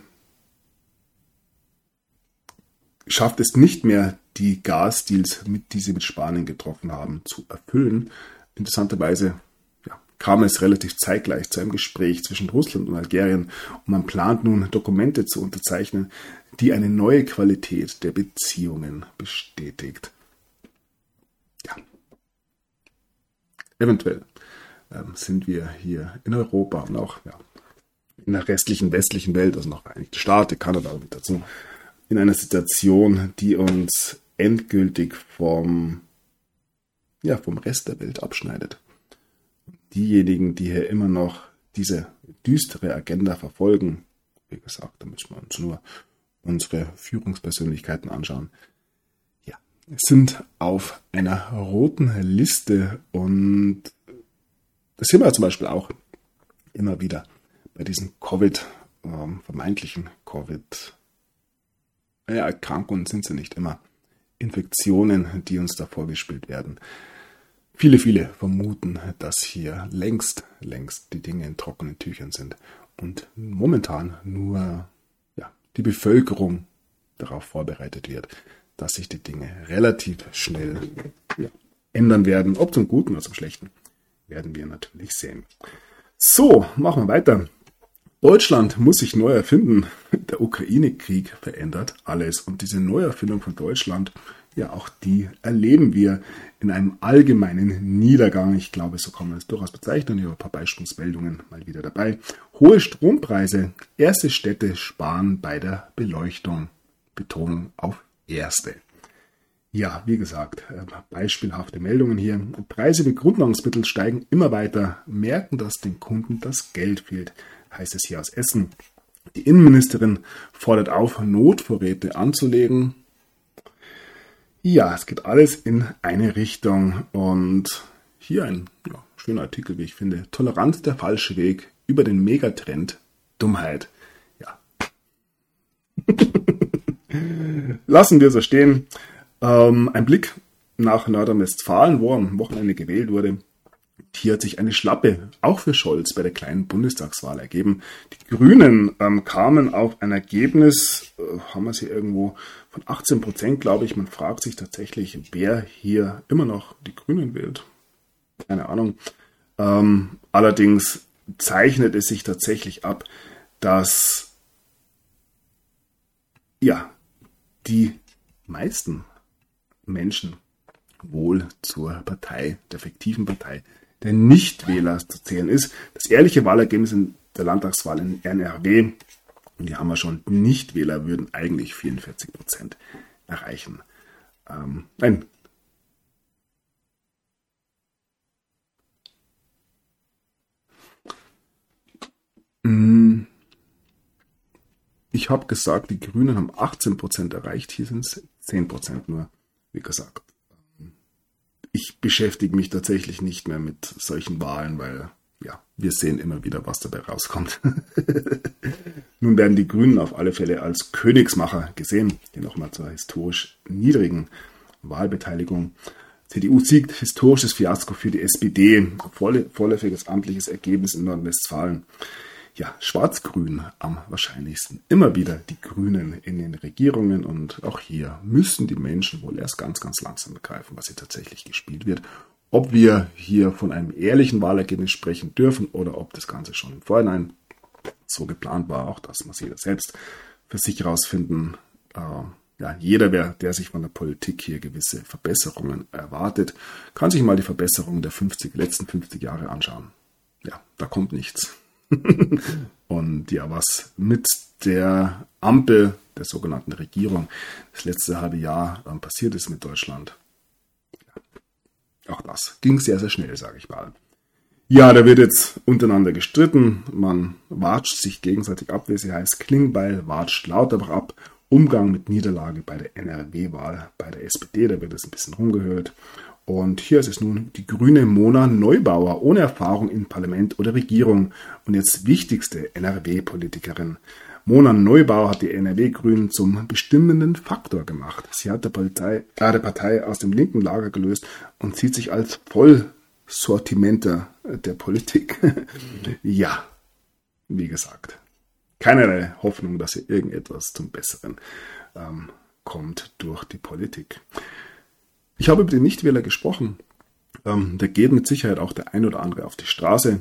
schafft es nicht mehr, die Gasdeals, mit, die sie mit Spanien getroffen haben, zu erfüllen. Interessanterweise ja, kam es relativ zeitgleich zu einem Gespräch zwischen Russland und Algerien und man plant nun Dokumente zu unterzeichnen, die eine neue Qualität der Beziehungen bestätigt. Ja. Eventuell ähm, sind wir hier in Europa und auch ja, in der restlichen westlichen Welt, also noch Vereinigte Staaten, Kanada mit dazu, in einer Situation, die uns endgültig vom, ja, vom Rest der Welt abschneidet. Diejenigen, die hier immer noch diese düstere Agenda verfolgen, wie gesagt, da müssen wir uns nur unsere Führungspersönlichkeiten anschauen, ja, sind auf einer roten Liste und das sehen wir zum Beispiel auch immer wieder bei diesen Covid, ähm, vermeintlichen Covid ja, Erkrankungen sind sie nicht immer. Infektionen, die uns da vorgespielt werden. Viele, viele vermuten, dass hier längst, längst die Dinge in trockenen Tüchern sind und momentan nur ja, die Bevölkerung darauf vorbereitet wird, dass sich die Dinge relativ schnell ja, ändern werden. Ob zum Guten oder zum Schlechten, werden wir natürlich sehen. So, machen wir weiter. Deutschland muss sich neu erfinden. Der Ukraine-Krieg verändert alles. Und diese Neuerfindung von Deutschland, ja, auch die erleben wir in einem allgemeinen Niedergang. Ich glaube, so kann man es durchaus bezeichnen. Ich habe ein paar Beispielsmeldungen mal wieder dabei. Hohe Strompreise. Erste Städte sparen bei der Beleuchtung. Betonung auf erste. Ja, wie gesagt, äh, beispielhafte Meldungen hier. Preise für Grundnahrungsmittel steigen immer weiter, merken, dass den Kunden das Geld fehlt heißt es hier aus Essen. Die Innenministerin fordert auf, Notvorräte anzulegen. Ja, es geht alles in eine Richtung. Und hier ein ja, schöner Artikel, wie ich finde. Toleranz der falsche Weg über den Megatrend Dummheit. Ja. Lassen wir so stehen. Ähm, ein Blick nach Nordrhein-Westfalen, wo am Wochenende gewählt wurde. Hier hat sich eine Schlappe auch für Scholz bei der kleinen Bundestagswahl ergeben. Die Grünen ähm, kamen auf ein Ergebnis, äh, haben wir sie irgendwo von 18 Prozent, glaube ich. Man fragt sich tatsächlich, wer hier immer noch die Grünen wählt. Keine Ahnung. Ähm, allerdings zeichnet es sich tatsächlich ab, dass ja die meisten Menschen wohl zur Partei, der fiktiven Partei der Nichtwähler zu zählen ist. Das ehrliche Wahlergebnis in der Landtagswahl in NRW, und die haben wir schon, Nichtwähler würden eigentlich 44 Prozent erreichen. Ähm, nein. Mm. Ich habe gesagt, die Grünen haben 18 Prozent erreicht, hier sind es 10 Prozent nur, wie gesagt ich beschäftige mich tatsächlich nicht mehr mit solchen Wahlen, weil ja, wir sehen immer wieder, was dabei rauskommt. Nun werden die Grünen auf alle Fälle als Königsmacher gesehen, hier nochmal zur historisch niedrigen Wahlbeteiligung. CDU siegt historisches Fiasko für die SPD, vorläufiges amtliches Ergebnis in Nordrhein-Westfalen ja, Schwarz-Grün am wahrscheinlichsten. Immer wieder die Grünen in den Regierungen und auch hier müssen die Menschen wohl erst ganz, ganz langsam begreifen, was hier tatsächlich gespielt wird. Ob wir hier von einem ehrlichen Wahlergebnis sprechen dürfen oder ob das Ganze schon im Vorhinein so geplant war, auch das muss jeder selbst für sich herausfinden. Äh, ja, jeder, der, sich von der Politik hier gewisse Verbesserungen erwartet, kann sich mal die Verbesserungen der 50, letzten 50 Jahre anschauen. Ja, da kommt nichts. und ja, was mit der Ampel der sogenannten Regierung das letzte halbe Jahr ähm, passiert ist mit Deutschland, auch das ging sehr, sehr schnell, sage ich mal. Ja, da wird jetzt untereinander gestritten, man watscht sich gegenseitig ab, wie sie heißt. Klingbeil watscht Lauterbach ab. Umgang mit Niederlage bei der NRW-Wahl bei der SPD, da wird es ein bisschen rumgehört. Und hier ist es nun die grüne Mona Neubauer, ohne Erfahrung in Parlament oder Regierung und jetzt wichtigste NRW-Politikerin. Mona Neubauer hat die NRW-Grünen zum bestimmenden Faktor gemacht. Sie hat der, Partei, äh, der Partei aus dem linken Lager gelöst und sieht sich als Vollsortimenter der Politik. ja, wie gesagt, keinerlei Hoffnung, dass hier irgendetwas zum Besseren ähm, kommt durch die Politik. Ich habe über die Nichtwähler gesprochen. Ähm, da geht mit Sicherheit auch der ein oder andere auf die Straße.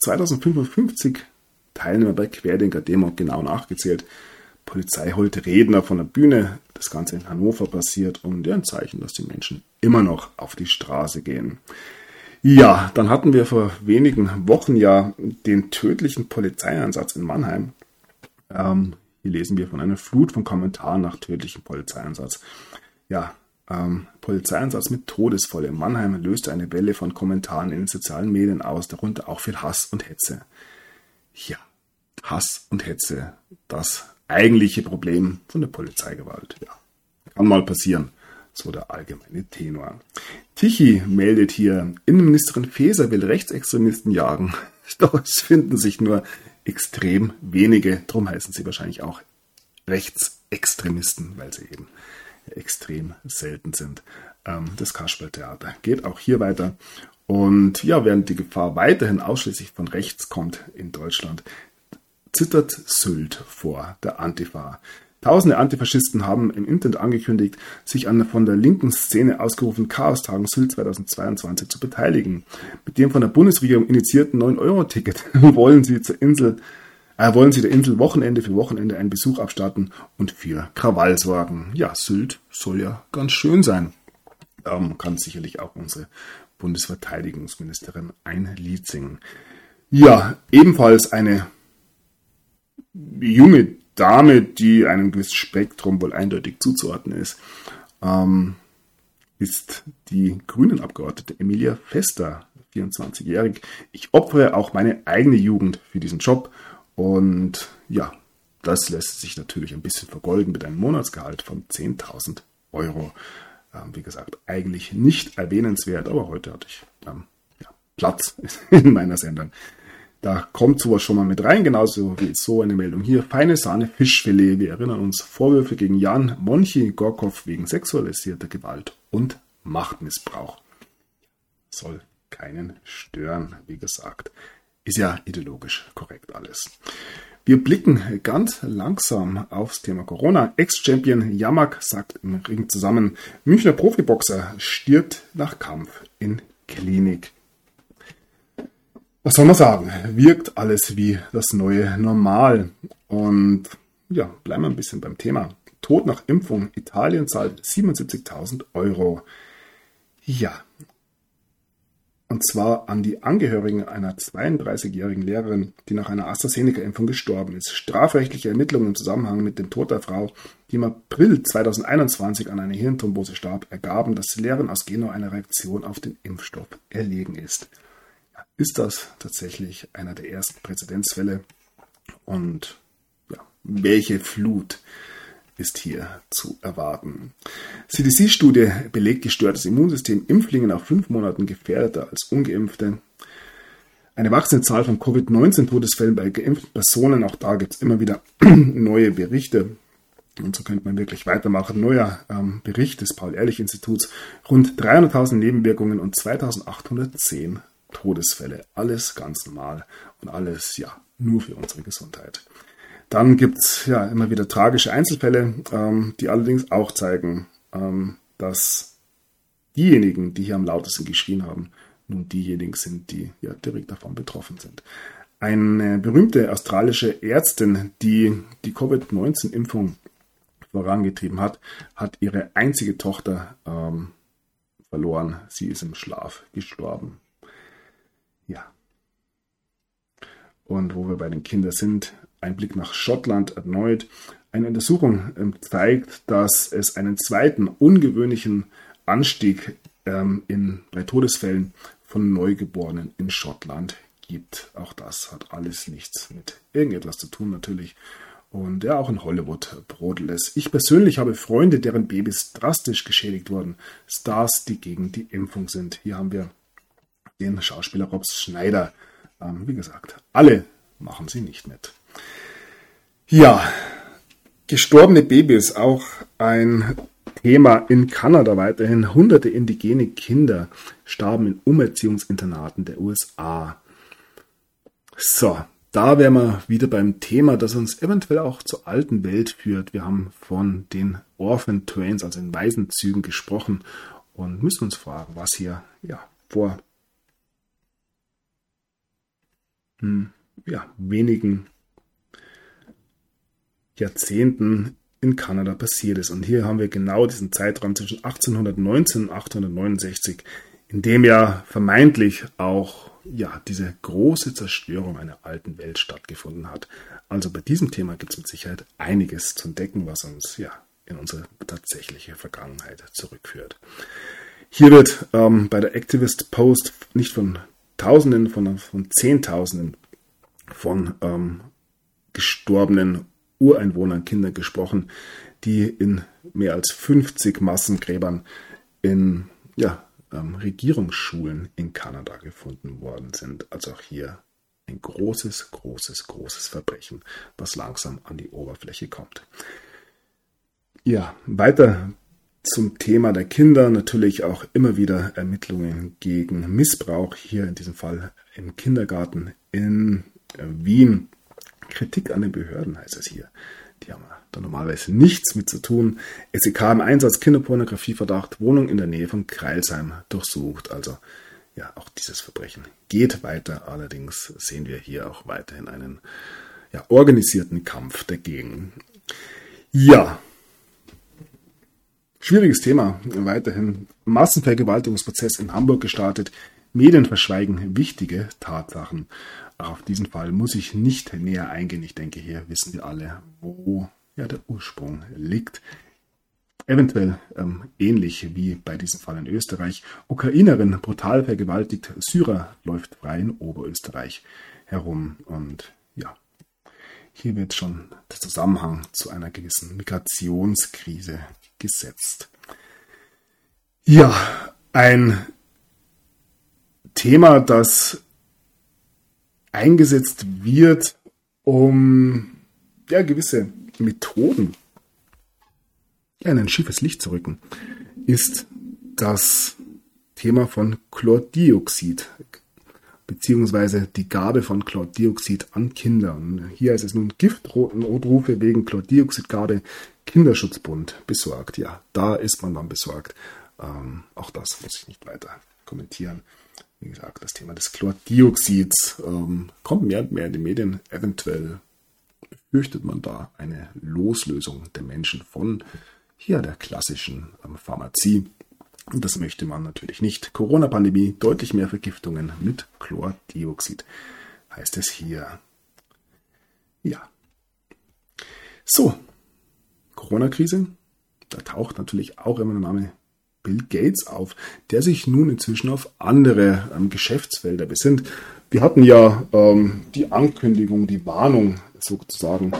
2055 Teilnehmer bei Querdenker Demo genau nachgezählt. Polizei holt Redner von der Bühne. Das Ganze in Hannover passiert und ein Zeichen, dass die Menschen immer noch auf die Straße gehen. Ja, dann hatten wir vor wenigen Wochen ja den tödlichen Polizeieinsatz in Mannheim. Ähm, hier lesen wir von einer Flut von Kommentaren nach tödlichem Polizeieinsatz. Ja, ähm, Polizeieinsatz mit Todesvolle in Mannheim löste eine Welle von Kommentaren in den sozialen Medien aus, darunter auch viel Hass und Hetze. Ja, Hass und Hetze, das eigentliche Problem von der Polizeigewalt. Ja, kann mal passieren, so der allgemeine Tenor. Tichy meldet hier, Innenministerin Faeser will Rechtsextremisten jagen. Doch es finden sich nur extrem wenige, darum heißen sie wahrscheinlich auch Rechtsextremisten, weil sie eben extrem selten sind. Ähm, das Kasperltheater geht auch hier weiter. Und ja, während die Gefahr weiterhin ausschließlich von rechts kommt in Deutschland, zittert Sylt vor der Antifa. Tausende Antifaschisten haben im Internet angekündigt, sich an der von der linken Szene ausgerufenen Chaostagen Sylt 2022 zu beteiligen. Mit dem von der Bundesregierung initiierten 9-Euro-Ticket wollen sie zur Insel wollen sie der Insel Wochenende für Wochenende einen Besuch abstatten und für Krawall sorgen. Ja, Sylt soll ja ganz schön sein. Ähm, kann sicherlich auch unsere Bundesverteidigungsministerin ein Lied singen. Ja, ebenfalls eine junge Dame, die einem gewissen Spektrum wohl eindeutig zuzuordnen ist, ähm, ist die Grünen-Abgeordnete Emilia Fester, 24-jährig. Ich opfere auch meine eigene Jugend für diesen Job und ja, das lässt sich natürlich ein bisschen vergolden mit einem Monatsgehalt von 10.000 Euro. Ähm, wie gesagt, eigentlich nicht erwähnenswert, aber heute hatte ich ähm, ja, Platz in meiner Sendung. Da kommt sowas schon mal mit rein, genauso wie so eine Meldung hier. Feine Sahne Fischfilet. Wir erinnern uns Vorwürfe gegen Jan Monchi Gorkov wegen sexualisierter Gewalt und Machtmissbrauch. Soll keinen stören, wie gesagt. Ist ja ideologisch korrekt alles. Wir blicken ganz langsam aufs Thema Corona. Ex-Champion Jamak sagt im Ring zusammen, Münchner Profiboxer stirbt nach Kampf in Klinik. Was soll man sagen? Wirkt alles wie das neue Normal. Und ja, bleiben wir ein bisschen beim Thema. Tod nach Impfung. Italien zahlt 77.000 Euro. Ja, und zwar an die Angehörigen einer 32-jährigen Lehrerin, die nach einer AstraZeneca-Impfung gestorben ist. Strafrechtliche Ermittlungen im Zusammenhang mit dem Tod der Frau, die im April 2021 an einer Hirnthrombose starb, ergaben, dass die Lehrerin aus Genua einer Reaktion auf den Impfstoff erlegen ist. Ist das tatsächlich einer der ersten Präzedenzfälle? Und ja, welche Flut ist hier zu erwarten. CDC-Studie belegt gestörtes Immunsystem Impflingen auf fünf Monaten gefährdeter als ungeimpfte. Eine wachsende Zahl von Covid-19-Todesfällen bei geimpften Personen, auch da gibt es immer wieder neue Berichte. Und so könnte man wirklich weitermachen. Neuer ähm, Bericht des Paul-Ehrlich-Instituts. Rund 300.000 Nebenwirkungen und 2.810 Todesfälle. Alles ganz normal und alles, ja, nur für unsere Gesundheit. Dann gibt es ja immer wieder tragische Einzelfälle, ähm, die allerdings auch zeigen, ähm, dass diejenigen, die hier am lautesten geschrien haben, nun diejenigen sind, die ja direkt davon betroffen sind. Eine berühmte australische Ärztin, die die Covid-19-Impfung vorangetrieben hat, hat ihre einzige Tochter ähm, verloren. Sie ist im Schlaf gestorben. Ja. Und wo wir bei den Kindern sind, ein Blick nach Schottland erneut. Eine Untersuchung ähm, zeigt, dass es einen zweiten ungewöhnlichen Anstieg ähm, in, bei Todesfällen von Neugeborenen in Schottland gibt. Auch das hat alles nichts mit irgendetwas zu tun natürlich. Und ja, auch in Hollywood brodelt es. Ich persönlich habe Freunde, deren Babys drastisch geschädigt wurden. Stars, die gegen die Impfung sind. Hier haben wir den Schauspieler Robs Schneider. Ähm, wie gesagt, alle machen sie nicht mit. Ja, gestorbene Babys, auch ein Thema in Kanada weiterhin. Hunderte indigene Kinder starben in Umerziehungsinternaten der USA. So, da wären wir wieder beim Thema, das uns eventuell auch zur alten Welt führt. Wir haben von den Orphan Trains, also in Waisenzügen gesprochen und müssen uns fragen, was hier ja, vor hm, ja, wenigen Jahrzehnten in Kanada passiert ist. Und hier haben wir genau diesen Zeitraum zwischen 1819 und 1869, in dem ja vermeintlich auch ja, diese große Zerstörung einer alten Welt stattgefunden hat. Also bei diesem Thema gibt es mit Sicherheit einiges zu entdecken, was uns ja in unsere tatsächliche Vergangenheit zurückführt. Hier wird ähm, bei der Activist Post nicht von Tausenden, sondern von Zehntausenden von ähm, gestorbenen Ureinwohnern, Kindern gesprochen, die in mehr als 50 Massengräbern in ja, ähm, Regierungsschulen in Kanada gefunden worden sind. Also auch hier ein großes, großes, großes Verbrechen, was langsam an die Oberfläche kommt. Ja, weiter zum Thema der Kinder natürlich auch immer wieder Ermittlungen gegen Missbrauch, hier in diesem Fall im Kindergarten in äh, Wien. Kritik an den Behörden heißt es hier. Die haben da normalerweise nichts mit zu tun. SEK im Einsatz Kinderpornografieverdacht, Wohnung in der Nähe von Kreilsheim durchsucht. Also ja, auch dieses Verbrechen geht weiter. Allerdings sehen wir hier auch weiterhin einen ja, organisierten Kampf dagegen. Ja, schwieriges Thema. Weiterhin Massenvergewaltigungsprozess in Hamburg gestartet. Medien verschweigen wichtige Tatsachen. Auf diesen Fall muss ich nicht näher eingehen. Ich denke, hier wissen wir alle, wo ja der Ursprung liegt. Eventuell ähm, ähnlich wie bei diesem Fall in Österreich. Ukrainerin brutal vergewaltigt, Syrer läuft frei in Oberösterreich herum. Und ja, hier wird schon der Zusammenhang zu einer gewissen Migrationskrise gesetzt. Ja, ein Thema, das eingesetzt wird, um ja, gewisse Methoden ja, in ein schiefes Licht zu rücken, ist das Thema von Chlordioxid beziehungsweise die Gabe von Chlordioxid an Kinder. Und hier ist es nun Giftnotrufe wegen Chlordioxidgabe Kinderschutzbund besorgt. Ja, da ist man dann besorgt. Ähm, auch das muss ich nicht weiter kommentieren. Wie gesagt, das Thema des Chlordioxids ähm, kommt mehr und mehr in die Medien. Eventuell befürchtet man da eine Loslösung der Menschen von hier der klassischen ähm, Pharmazie. Und das möchte man natürlich nicht. Corona-Pandemie, deutlich mehr Vergiftungen mit Chlordioxid, heißt es hier. Ja. So, Corona-Krise, da taucht natürlich auch immer der Name Bill Gates auf, der sich nun inzwischen auf andere ähm, Geschäftsfelder besinnt. Wir hatten ja ähm, die Ankündigung, die Warnung sozusagen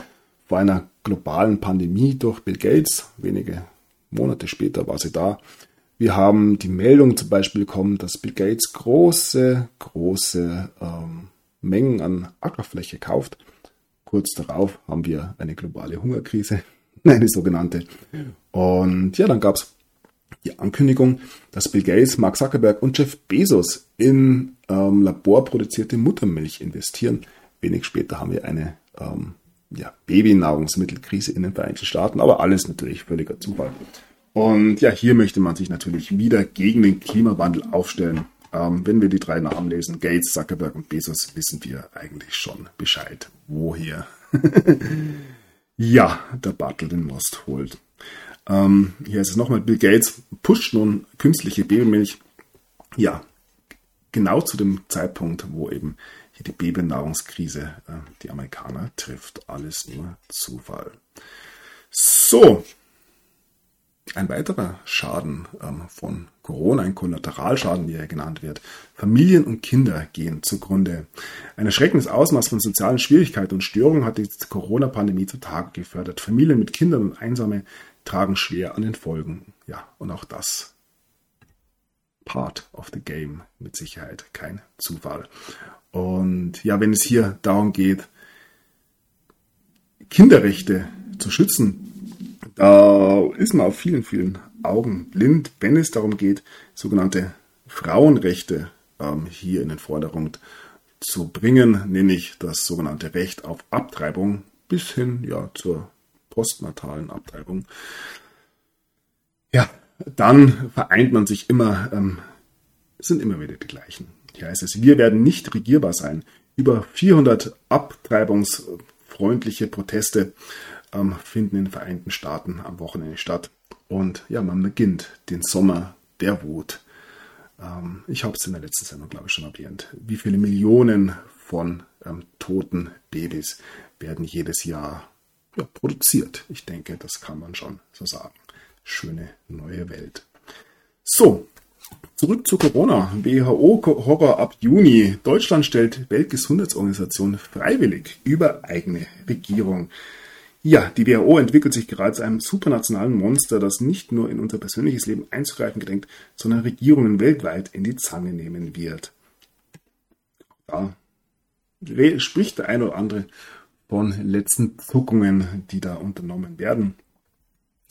vor einer globalen Pandemie durch Bill Gates. Wenige Monate später war sie da. Wir haben die Meldung zum Beispiel bekommen, dass Bill Gates große, große ähm, Mengen an Ackerfläche kauft. Kurz darauf haben wir eine globale Hungerkrise, eine sogenannte. Und ja, dann gab es die Ankündigung, dass Bill Gates, Mark Zuckerberg und Jeff Bezos in ähm, laborproduzierte Muttermilch investieren. Wenig später haben wir eine ähm, ja, Babynahrungsmittelkrise in den Vereinigten Staaten, aber alles natürlich völliger Zufall. Und ja, hier möchte man sich natürlich wieder gegen den Klimawandel aufstellen. Ähm, wenn wir die drei Namen lesen, Gates, Zuckerberg und Bezos, wissen wir eigentlich schon Bescheid, wo hier ja, der Battle den Most holt. Ähm, hier ist es nochmal, Bill Gates pusht nun künstliche Babymilch. Ja, genau zu dem Zeitpunkt, wo eben hier die Babynahrungskrise äh, die Amerikaner trifft. Alles nur Zufall. So. ein weiterer Schaden ähm, von Corona, ein Kollateralschaden, wie er genannt wird. Familien und Kinder gehen zugrunde. Ein erschreckendes Ausmaß von sozialen Schwierigkeiten und Störungen hat die Corona-Pandemie zutage gefördert. Familien mit Kindern und Einsame tragen schwer an den Folgen. Ja, und auch das Part of the Game mit Sicherheit kein Zufall. Und ja, wenn es hier darum geht, Kinderrechte zu schützen, da ist man auf vielen, vielen Augen blind, wenn es darum geht, sogenannte Frauenrechte ähm, hier in den Vordergrund zu bringen, nämlich das sogenannte Recht auf Abtreibung bis hin ja, zur postnatalen Abtreibung. Ja, dann vereint man sich immer, ähm, sind immer wieder die gleichen. Hier heißt es, wir werden nicht regierbar sein. Über 400 abtreibungsfreundliche Proteste ähm, finden in den Vereinigten Staaten am Wochenende statt. Und ja, man beginnt den Sommer der Wut. Ähm, ich habe es in der letzten Sendung, glaube ich, schon erwähnt. Wie viele Millionen von ähm, toten Babys werden jedes Jahr ja, produziert? Ich denke, das kann man schon so sagen. Schöne neue Welt. So, Zurück zu Corona. WHO-Horror ab Juni. Deutschland stellt Weltgesundheitsorganisation freiwillig über eigene Regierung. Ja, die WHO entwickelt sich gerade zu einem supranationalen Monster, das nicht nur in unser persönliches Leben einzugreifen gedenkt, sondern Regierungen weltweit in die Zange nehmen wird. Da spricht der eine oder andere von letzten Zuckungen, die da unternommen werden.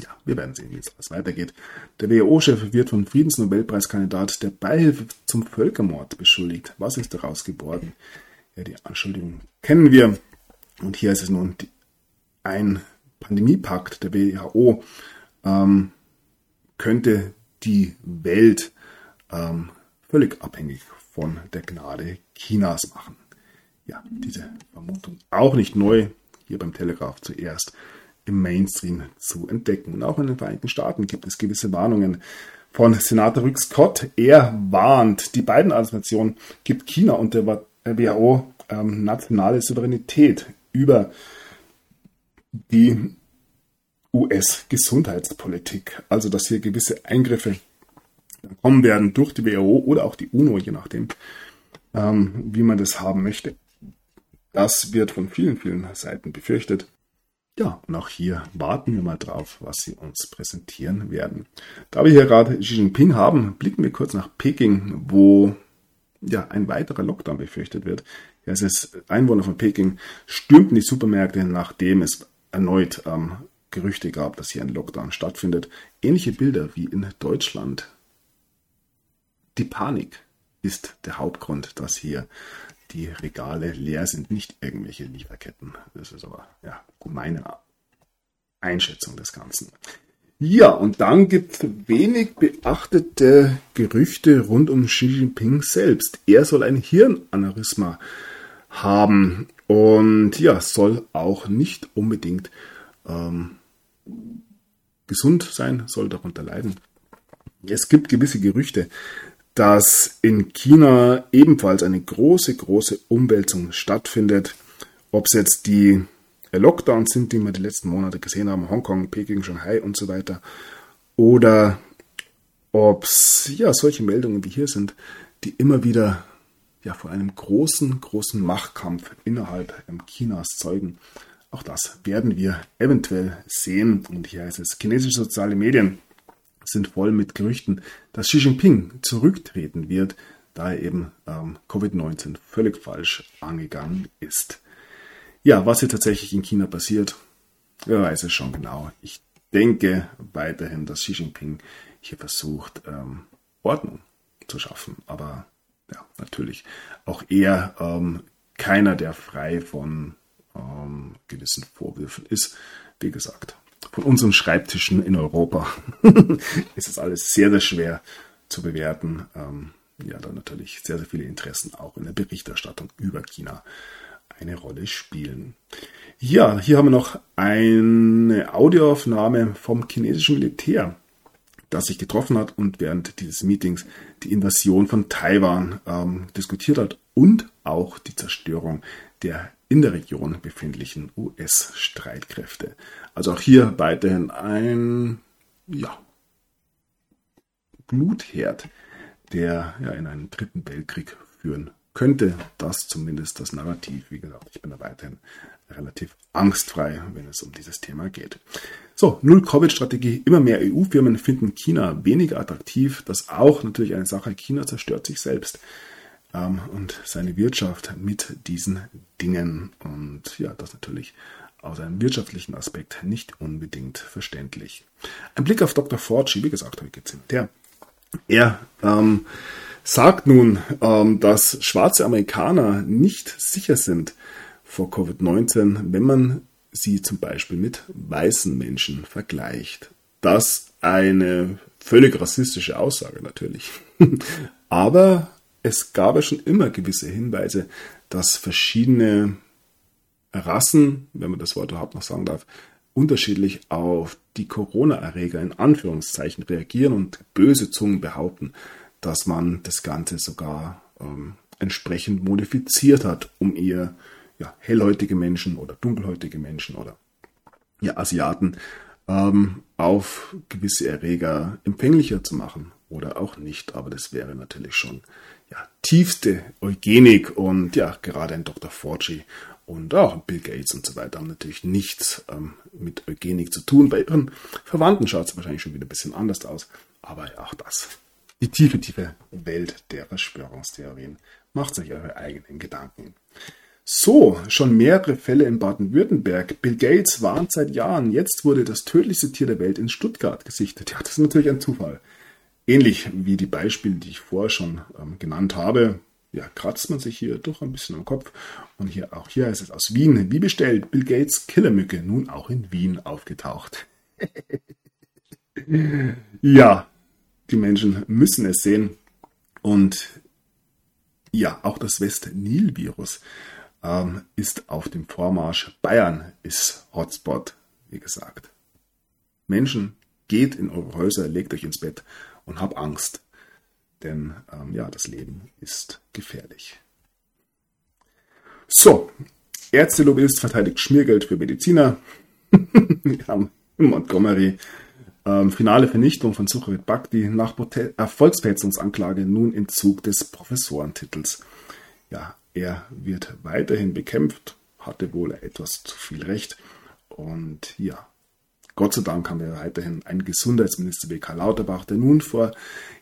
Ja, wir werden sehen, wie es alles weitergeht. Der WHO-Chef wird von Friedensnobelpreiskandidat der Beihilfe zum Völkermord beschuldigt. Was ist daraus geworden? Ja, die Anschuldigung kennen wir. Und hier ist es nun die ein Pandemiepakt der WHO ähm, könnte die Welt ähm, völlig abhängig von der Gnade Chinas machen. Ja, diese Vermutung auch nicht neu, hier beim Telegraph zuerst im Mainstream zu entdecken. Und auch in den Vereinigten Staaten gibt es gewisse Warnungen von Senator Rick Scott. Er warnt, die beiden Administrationen gibt China und der WHO ähm, nationale Souveränität über die US-Gesundheitspolitik. Also, dass hier gewisse Eingriffe kommen werden durch die WHO oder auch die UNO, je nachdem, ähm, wie man das haben möchte. Das wird von vielen, vielen Seiten befürchtet. Ja, und auch hier warten wir mal drauf, was sie uns präsentieren werden. Da wir hier gerade Xi Jinping haben, blicken wir kurz nach Peking, wo ja ein weiterer Lockdown befürchtet wird. Ja, es ist Einwohner von Peking stürmten die Supermärkte, nachdem es erneut ähm, Gerüchte gab, dass hier ein Lockdown stattfindet. Ähnliche Bilder wie in Deutschland. Die Panik ist der Hauptgrund, dass hier die Regale leer sind, nicht irgendwelche Lieferketten. Das ist aber ja, meine Einschätzung des Ganzen. Ja, und dann gibt es wenig beachtete Gerüchte rund um Xi Jinping selbst. Er soll ein Hirnaneurysma haben und ja, soll auch nicht unbedingt ähm, gesund sein, soll darunter leiden. Es gibt gewisse Gerüchte, dass in China ebenfalls eine große, große Umwälzung stattfindet. Ob es jetzt die Lockdowns sind, die wir die letzten Monate gesehen haben, Hongkong, Peking, Shanghai und so weiter, oder ob es ja solche Meldungen wie hier sind, die immer wieder ja vor einem großen, großen Machtkampf innerhalb Chinas zeugen. Auch das werden wir eventuell sehen. Und hier heißt es, chinesische soziale Medien sind voll mit Gerüchten, dass Xi Jinping zurücktreten wird, da er eben ähm, Covid-19 völlig falsch angegangen ist. Ja, was hier tatsächlich in China passiert, wer weiß es schon genau. Ich denke weiterhin, dass Xi Jinping hier versucht, ähm, Ordnung zu schaffen. Aber ja, natürlich auch eher ähm, keiner, der frei von ähm, gewissen Vorwürfen ist. Wie gesagt, von unseren Schreibtischen in Europa ist es alles sehr, sehr schwer zu bewerten. Ähm, ja, da natürlich sehr, sehr viele Interessen auch in der Berichterstattung über China eine Rolle spielen. Ja, hier haben wir noch eine Audioaufnahme vom chinesischen Militär das sich getroffen hat und während dieses Meetings die Invasion von Taiwan ähm, diskutiert hat und auch die Zerstörung der in der Region befindlichen US-Streitkräfte. Also auch hier weiterhin ein ja, Glutherd, der ja in einen dritten Weltkrieg führen könnte. Das zumindest das Narrativ. Wie gesagt, ich bin da weiterhin relativ angstfrei, wenn es um dieses Thema geht. So, Null-Covid-Strategie. Immer mehr EU-Firmen finden China weniger attraktiv. Das auch natürlich eine Sache. China zerstört sich selbst ähm, und seine Wirtschaft mit diesen Dingen. Und ja, das natürlich aus einem wirtschaftlichen Aspekt nicht unbedingt verständlich. Ein Blick auf Dr. Forci, wie gesagt, heute geht's hinterher. Er ähm, sagt nun, ähm, dass schwarze Amerikaner nicht sicher sind vor Covid-19, wenn man sie zum Beispiel mit weißen Menschen vergleicht. Das eine völlig rassistische Aussage natürlich. Aber es gab ja schon immer gewisse Hinweise, dass verschiedene Rassen, wenn man das Wort überhaupt noch sagen darf, unterschiedlich auf die Corona-Erreger in Anführungszeichen reagieren und böse Zungen behaupten, dass man das Ganze sogar ähm, entsprechend modifiziert hat, um ihr ja, hellhäutige Menschen oder dunkelhäutige Menschen oder ja, Asiaten ähm, auf gewisse Erreger empfänglicher zu machen oder auch nicht. Aber das wäre natürlich schon ja, tiefste Eugenik und ja, gerade ein Dr. Forgy und auch Bill Gates und so weiter haben natürlich nichts ähm, mit Eugenik zu tun. Bei ihren Verwandten schaut es wahrscheinlich schon wieder ein bisschen anders aus. Aber auch das. Die tiefe, tiefe Welt der Verschwörungstheorien. Macht euch eure eigenen Gedanken. So, schon mehrere Fälle in Baden-Württemberg. Bill Gates warnt seit Jahren. Jetzt wurde das tödlichste Tier der Welt in Stuttgart gesichtet. Ja, das ist natürlich ein Zufall. Ähnlich wie die Beispiele, die ich vorher schon ähm, genannt habe ja, kratzt man sich hier doch ein bisschen am Kopf. Und hier auch hier heißt es aus Wien. Wie bestellt, Bill Gates Killermücke nun auch in Wien aufgetaucht. ja, die Menschen müssen es sehen. Und ja, auch das West-Nil-Virus ähm, ist auf dem Vormarsch. Bayern ist Hotspot, wie gesagt. Menschen, geht in eure Häuser, legt euch ins Bett und habt Angst. Denn ähm, ja, das Leben ist gefährlich. So, Ärztelobbyist verteidigt Schmiergeld für Mediziner. Wir haben Montgomery ähm, finale Vernichtung von Sucharit Bhakti nach Erfolgsverhetzungsanklage nun Entzug des Professorentitels. Ja, er wird weiterhin bekämpft, hatte wohl etwas zu viel Recht. Und ja, Gott sei Dank haben wir weiterhin einen Gesundheitsminister wie Karl Lauterbach, der nun vor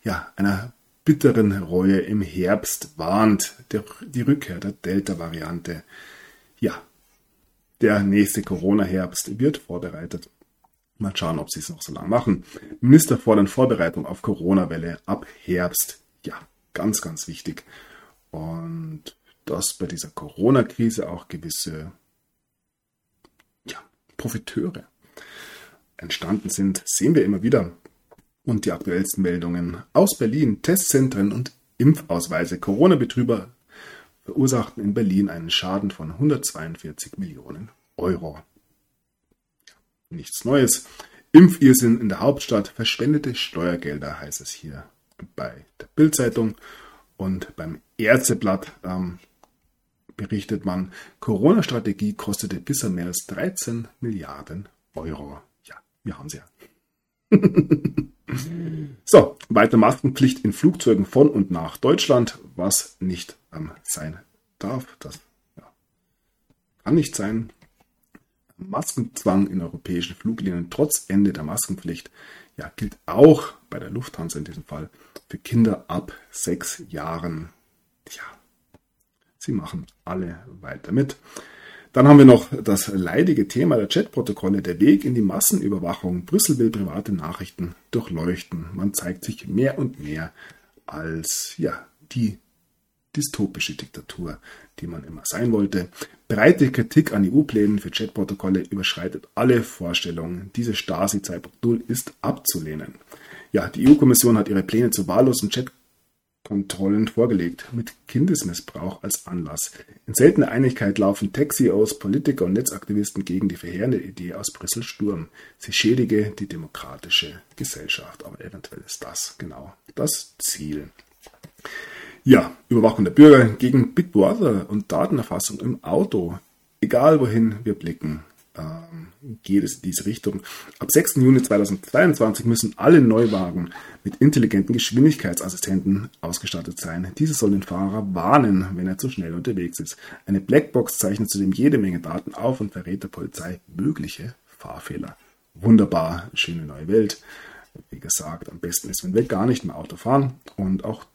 ja, einer bitteren Reue im Herbst warnt. Der, die Rückkehr der Delta-Variante. Ja, der nächste Corona-Herbst wird vorbereitet. Mal schauen, ob sie es noch so lange machen. Minister fordern Vorbereitung auf Corona-Welle ab Herbst. Ja, ganz, ganz wichtig. Und dass bei dieser Corona-Krise auch gewisse ja, Profiteure entstanden sind, sehen wir immer wieder. Und die aktuellsten Meldungen aus Berlin, Testzentren und Impfausweise. Corona-Betrüber verursachten in Berlin einen Schaden von 142 Millionen Euro. Nichts Neues. Impfirrsinn in der Hauptstadt, verschwendete Steuergelder, heißt es hier bei der Bildzeitung. Und beim Ärzteblatt ähm, berichtet man, Corona-Strategie kostete bisher mehr als 13 Milliarden Euro. Wir haben sie ja. So, weiter Maskenpflicht in Flugzeugen von und nach Deutschland, was nicht ähm, sein darf. Das ja, kann nicht sein. Maskenzwang in europäischen Fluglinien trotz Ende der Maskenpflicht ja, gilt auch bei der Lufthansa in diesem Fall für Kinder ab sechs Jahren. Tja, sie machen alle weiter mit. Dann haben wir noch das leidige Thema der Chatprotokolle, der Weg in die Massenüberwachung. Brüssel will private Nachrichten durchleuchten. Man zeigt sich mehr und mehr als ja, die dystopische Diktatur, die man immer sein wollte. Breite Kritik an EU-Plänen für Chatprotokolle überschreitet alle Vorstellungen. Diese Stasi 2.0 ist abzulehnen. Ja, die EU-Kommission hat ihre Pläne zu wahllosen Chat Kontrollen vorgelegt, mit Kindesmissbrauch als Anlass. In seltener Einigkeit laufen Tech-CEOs, Politiker und Netzaktivisten gegen die verheerende Idee aus Brüssel Sturm. Sie schädige die demokratische Gesellschaft. Aber eventuell ist das genau das Ziel. Ja, Überwachung der Bürger gegen Big Brother und Datenerfassung im Auto. Egal wohin wir blicken, geht es in diese Richtung. Ab 6. Juni 2022 müssen alle Neuwagen mit intelligenten Geschwindigkeitsassistenten ausgestattet sein. Diese sollen den Fahrer warnen, wenn er zu schnell unterwegs ist. Eine Blackbox zeichnet zudem jede Menge Daten auf und verrät der Polizei mögliche Fahrfehler. Wunderbar, schöne neue Welt. Wie gesagt, am besten ist, wenn wir gar nicht mehr Auto fahren. Und auch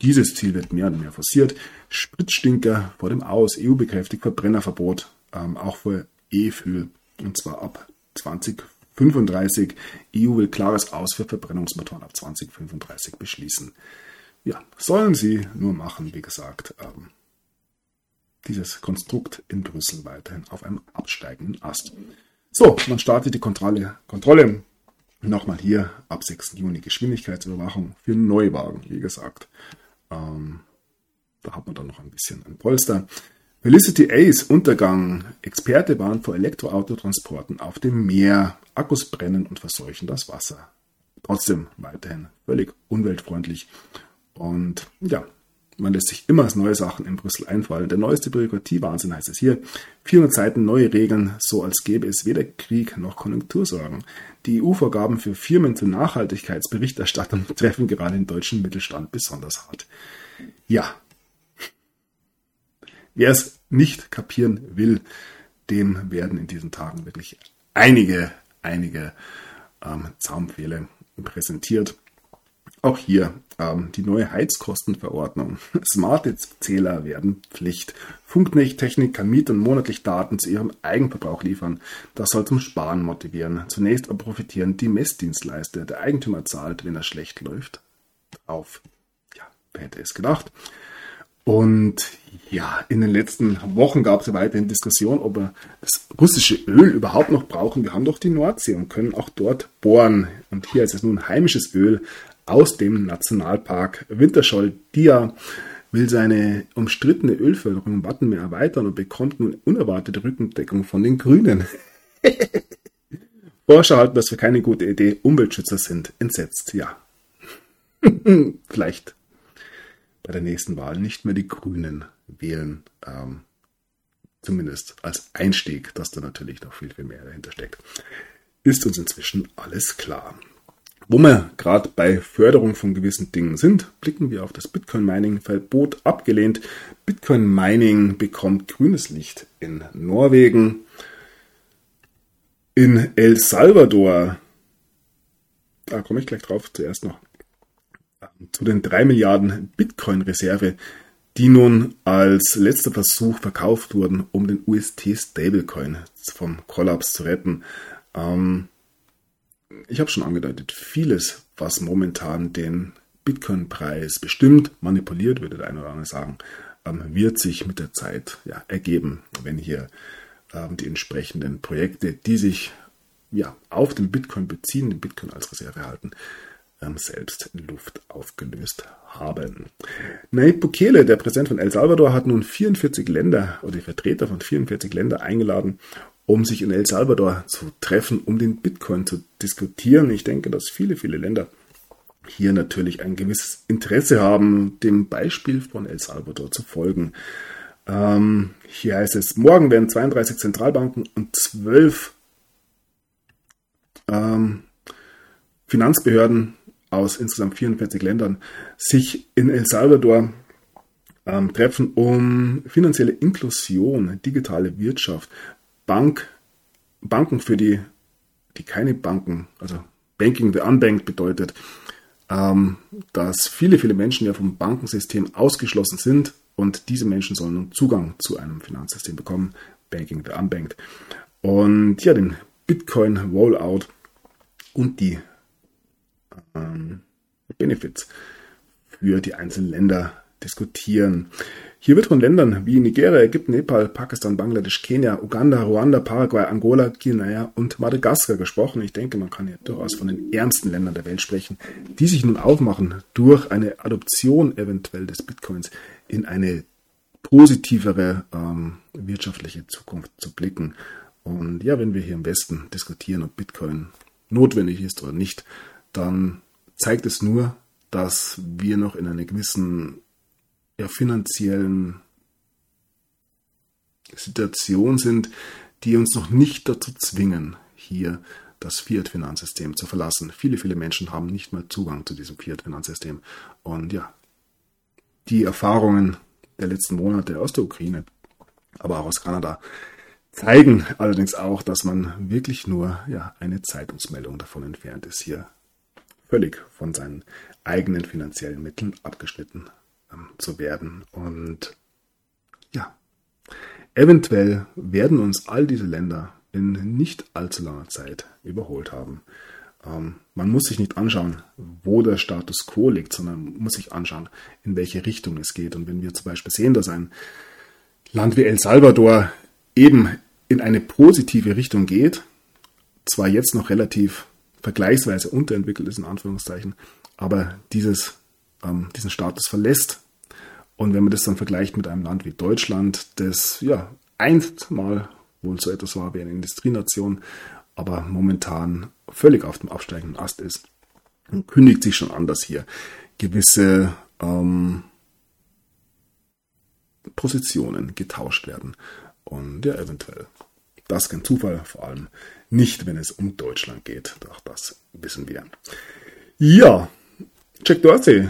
dieses Ziel wird mehr und mehr forciert. Spritstinker vor dem Aus, EU bekräftigt Verbrennerverbot, ähm, auch für E-Fuel. Und zwar ab 2035. EU will klares Aus für Verbrennungsmotoren ab 2035 beschließen. Ja, sollen sie nur machen, wie gesagt. Ähm, dieses Konstrukt in Brüssel weiterhin auf einem absteigenden Ast. So, man startet die Kontrolle. Kontrolle. Nochmal hier ab 6. Juni Geschwindigkeitsüberwachung für Neuwagen, wie gesagt. Ähm, da hat man dann noch ein bisschen ein Polster. Felicity Ace Untergang. Experte warnt vor Elektroautotransporten auf dem Meer. Akkus brennen und verseuchen das Wasser. Trotzdem weiterhin völlig umweltfreundlich. Und ja, man lässt sich immer neue Sachen in Brüssel einfallen. Der neueste Bürokratiewahnsinn heißt es hier. 400 Seiten neue Regeln, so als gäbe es weder Krieg noch Konjunktursorgen. Die EU-Vorgaben für Firmen zur Nachhaltigkeitsberichterstattung treffen gerade den deutschen Mittelstand besonders hart. Ja, Wer es nicht kapieren will, dem werden in diesen Tagen wirklich einige, einige ähm, Zaunpfähle präsentiert. Auch hier ähm, die neue Heizkostenverordnung. Smarte Zähler werden Pflicht. Funktechnik kann Mietern monatlich Daten zu ihrem Eigenverbrauch liefern. Das soll zum Sparen motivieren. Zunächst aber profitieren die Messdienstleister. Der Eigentümer zahlt, wenn er schlecht läuft, auf. Ja, wer hätte es gedacht? Und ja, in den letzten Wochen gab es weiterhin Diskussion, ob wir das russische Öl überhaupt noch brauchen. Wir haben doch die Nordsee und können auch dort bohren. Und hier ist es nun heimisches Öl aus dem Nationalpark Winterscholl-Dia will seine umstrittene Ölförderung im Wattenmeer erweitern und bekommt nun unerwartete Rückendeckung von den Grünen. Forscher halten das für keine gute Idee. Umweltschützer sind entsetzt. Ja. Vielleicht bei der nächsten Wahl nicht mehr die Grünen wählen. Ähm, zumindest als Einstieg, dass da natürlich noch viel, viel mehr dahinter steckt. Ist uns inzwischen alles klar. Wo wir gerade bei Förderung von gewissen Dingen sind, blicken wir auf das Bitcoin-Mining-Verbot abgelehnt. Bitcoin-Mining bekommt grünes Licht in Norwegen. In El Salvador, da komme ich gleich drauf, zuerst noch zu den drei Milliarden Bitcoin-Reserve, die nun als letzter Versuch verkauft wurden, um den UST-Stablecoin vom Kollaps zu retten. Ähm, ich habe schon angedeutet, vieles, was momentan den Bitcoin-Preis bestimmt, manipuliert, würde der eine oder andere sagen, ähm, wird sich mit der Zeit ja, ergeben, wenn hier ähm, die entsprechenden Projekte, die sich ja, auf den Bitcoin beziehen, den Bitcoin als Reserve halten, selbst in Luft aufgelöst haben. Nayib Bukele, der Präsident von El Salvador, hat nun 44 Länder oder die Vertreter von 44 Ländern eingeladen, um sich in El Salvador zu treffen, um den Bitcoin zu diskutieren. Ich denke, dass viele, viele Länder hier natürlich ein gewisses Interesse haben, dem Beispiel von El Salvador zu folgen. Ähm, hier heißt es, morgen werden 32 Zentralbanken und 12 ähm, Finanzbehörden aus insgesamt 44 Ländern sich in El Salvador ähm, treffen, um finanzielle Inklusion, digitale Wirtschaft, Bank, Banken für die, die keine Banken, also Banking the Unbanked bedeutet, ähm, dass viele, viele Menschen ja vom Bankensystem ausgeschlossen sind und diese Menschen sollen Zugang zu einem Finanzsystem bekommen, Banking the Unbanked. Und ja, den Bitcoin Rollout und die ähm, Benefits für die einzelnen Länder diskutieren. Hier wird von Ländern wie Nigeria, Ägypten, Nepal, Pakistan, Bangladesch, Kenia, Uganda, Ruanda, Paraguay, Angola, Guinea und Madagaskar gesprochen. Ich denke, man kann hier durchaus von den ernsten Ländern der Welt sprechen, die sich nun aufmachen, durch eine Adoption eventuell des Bitcoins in eine positivere ähm, wirtschaftliche Zukunft zu blicken. Und ja, wenn wir hier im Westen diskutieren, ob Bitcoin notwendig ist oder nicht, dann zeigt es nur, dass wir noch in einer gewissen ja, finanziellen Situation sind, die uns noch nicht dazu zwingen, hier das Fiat-Finanzsystem zu verlassen. Viele, viele Menschen haben nicht mal Zugang zu diesem Fiat-Finanzsystem. Und ja, die Erfahrungen der letzten Monate aus der Ukraine, aber auch aus Kanada, zeigen allerdings auch, dass man wirklich nur ja, eine Zeitungsmeldung davon entfernt ist, hier völlig von seinen eigenen finanziellen Mitteln abgeschnitten ähm, zu werden. Und ja, eventuell werden uns all diese Länder in nicht allzu langer Zeit überholt haben. Ähm, man muss sich nicht anschauen, wo der Status quo liegt, sondern muss sich anschauen, in welche Richtung es geht. Und wenn wir zum Beispiel sehen, dass ein Land wie El Salvador eben in eine positive Richtung geht, zwar jetzt noch relativ vergleichsweise unterentwickelt ist, in Anführungszeichen, aber dieses, ähm, diesen Status verlässt. Und wenn man das dann vergleicht mit einem Land wie Deutschland, das ja einst mal wohl so etwas war wie eine Industrienation, aber momentan völlig auf dem absteigenden Ast ist, kündigt sich schon an, dass hier gewisse ähm, Positionen getauscht werden. Und ja, eventuell. Das ist kein Zufall, vor allem nicht, wenn es um Deutschland geht. Doch das wissen wir. Ja, Jack Dorsey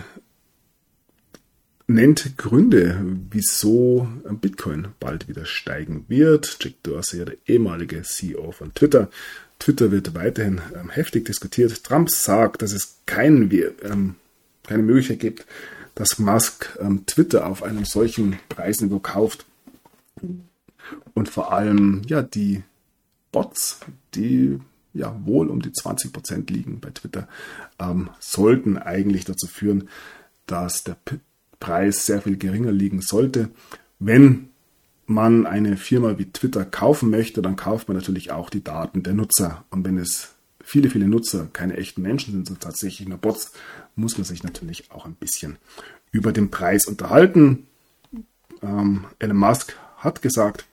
nennt Gründe, wieso Bitcoin bald wieder steigen wird. Jack Dorsey, der ehemalige CEO von Twitter. Twitter wird weiterhin ähm, heftig diskutiert. Trump sagt, dass es kein, ähm, keine Möglichkeit gibt, dass Musk ähm, Twitter auf einem solchen Preisniveau kauft. Und vor allem, ja, die Bots, die ja wohl um die 20 Prozent liegen bei Twitter, ähm, sollten eigentlich dazu führen, dass der Preis sehr viel geringer liegen sollte. Wenn man eine Firma wie Twitter kaufen möchte, dann kauft man natürlich auch die Daten der Nutzer. Und wenn es viele, viele Nutzer keine echten Menschen sind, sondern tatsächlich nur Bots, muss man sich natürlich auch ein bisschen über den Preis unterhalten. Ähm, Elon Musk hat gesagt,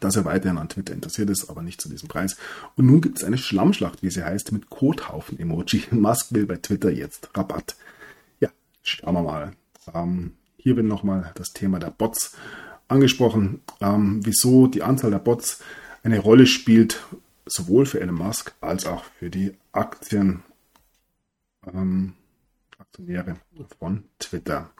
dass er weiterhin an Twitter interessiert ist, aber nicht zu diesem Preis. Und nun gibt es eine Schlammschlacht, wie sie heißt, mit Kothaufen-Emoji. Musk will bei Twitter jetzt Rabatt. Ja, schauen wir mal. Ähm, hier wird nochmal das Thema der Bots angesprochen, ähm, wieso die Anzahl der Bots eine Rolle spielt, sowohl für Elon Musk als auch für die Aktien, ähm, Aktionäre von Twitter.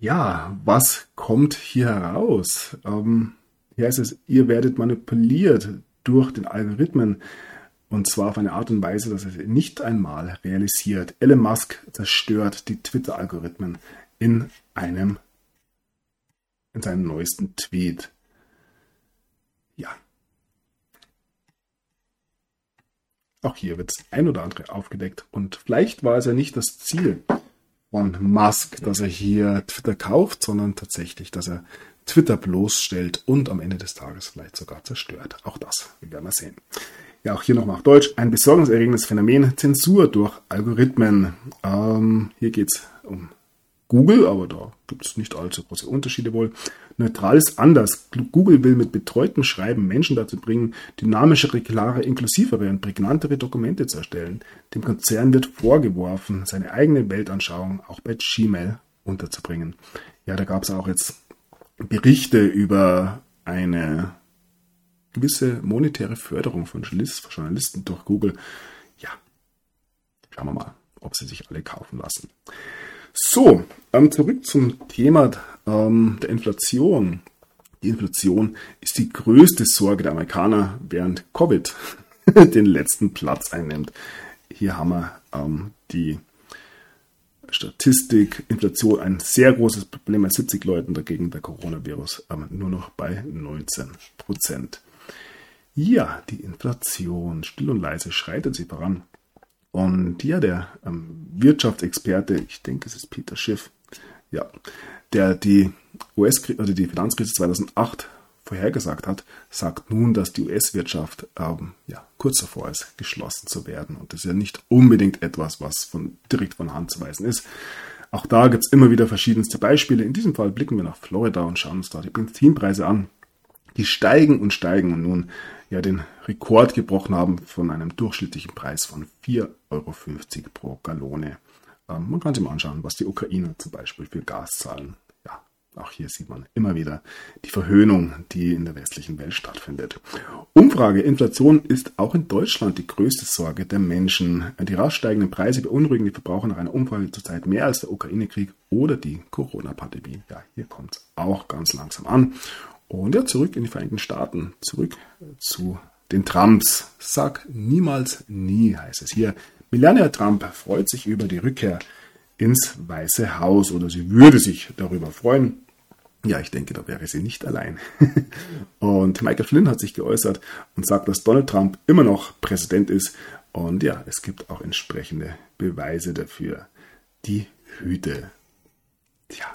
Ja, was kommt hier heraus? Ähm, hier heißt es, ihr werdet manipuliert durch den Algorithmen. Und zwar auf eine Art und Weise, dass sie nicht einmal realisiert. Elon Musk zerstört die Twitter-Algorithmen in einem, in seinem neuesten Tweet. Ja. Auch hier wird ein oder andere aufgedeckt. Und vielleicht war es ja nicht das Ziel von Musk, dass er hier Twitter kauft, sondern tatsächlich, dass er Twitter bloßstellt und am Ende des Tages vielleicht sogar zerstört. Auch das werden wir sehen. Ja, auch hier nochmal auf Deutsch. Ein besorgniserregendes Phänomen, Zensur durch Algorithmen. Ähm, hier geht es um Google, aber da gibt es nicht allzu große Unterschiede wohl. Neutral ist anders. Google will mit betreutem Schreiben Menschen dazu bringen, dynamischere, klare, inklusivere und prägnantere Dokumente zu erstellen. Dem Konzern wird vorgeworfen, seine eigene Weltanschauung auch bei Gmail unterzubringen. Ja, da gab es auch jetzt Berichte über eine gewisse monetäre Förderung von Journalisten durch Google. Ja, schauen wir mal, ob sie sich alle kaufen lassen. So, ähm, zurück zum Thema ähm, der Inflation. Die Inflation ist die größte Sorge der Amerikaner, während Covid den letzten Platz einnimmt. Hier haben wir ähm, die Statistik, Inflation ein sehr großes Problem bei 70 Leuten, dagegen der Coronavirus ähm, nur noch bei 19 Prozent. Ja, die Inflation, still und leise schreitet sie voran. Und ja, der ähm, Wirtschaftsexperte, ich denke, es ist Peter Schiff, ja, der die US, also die Finanzkrise 2008 vorhergesagt hat, sagt nun, dass die US-Wirtschaft ähm, ja, kurz davor ist, geschlossen zu werden. Und das ist ja nicht unbedingt etwas, was von, direkt von Hand zu weisen ist. Auch da gibt es immer wieder verschiedenste Beispiele. In diesem Fall blicken wir nach Florida und schauen uns da die Benzinpreise an. Die steigen und steigen und nun ja den Rekord gebrochen haben von einem durchschnittlichen Preis von 4,50 Euro pro Gallone. Ähm, man kann sich mal anschauen, was die Ukrainer zum Beispiel für Gas zahlen. Ja, Auch hier sieht man immer wieder die Verhöhnung, die in der westlichen Welt stattfindet. Umfrage. Inflation ist auch in Deutschland die größte Sorge der Menschen. Die rasch steigenden Preise beunruhigen die Verbraucher nach einer Umfrage zurzeit mehr als der Ukraine-Krieg oder die Corona-Pandemie. Ja, hier kommt es auch ganz langsam an. Und ja, zurück in die Vereinigten Staaten. Zurück zu den Trumps. Sag niemals nie, heißt es hier. Melania Trump freut sich über die Rückkehr ins Weiße Haus oder sie würde sich darüber freuen. Ja, ich denke, da wäre sie nicht allein. und Michael Flynn hat sich geäußert und sagt, dass Donald Trump immer noch Präsident ist. Und ja, es gibt auch entsprechende Beweise dafür. Die Hüte. Tja,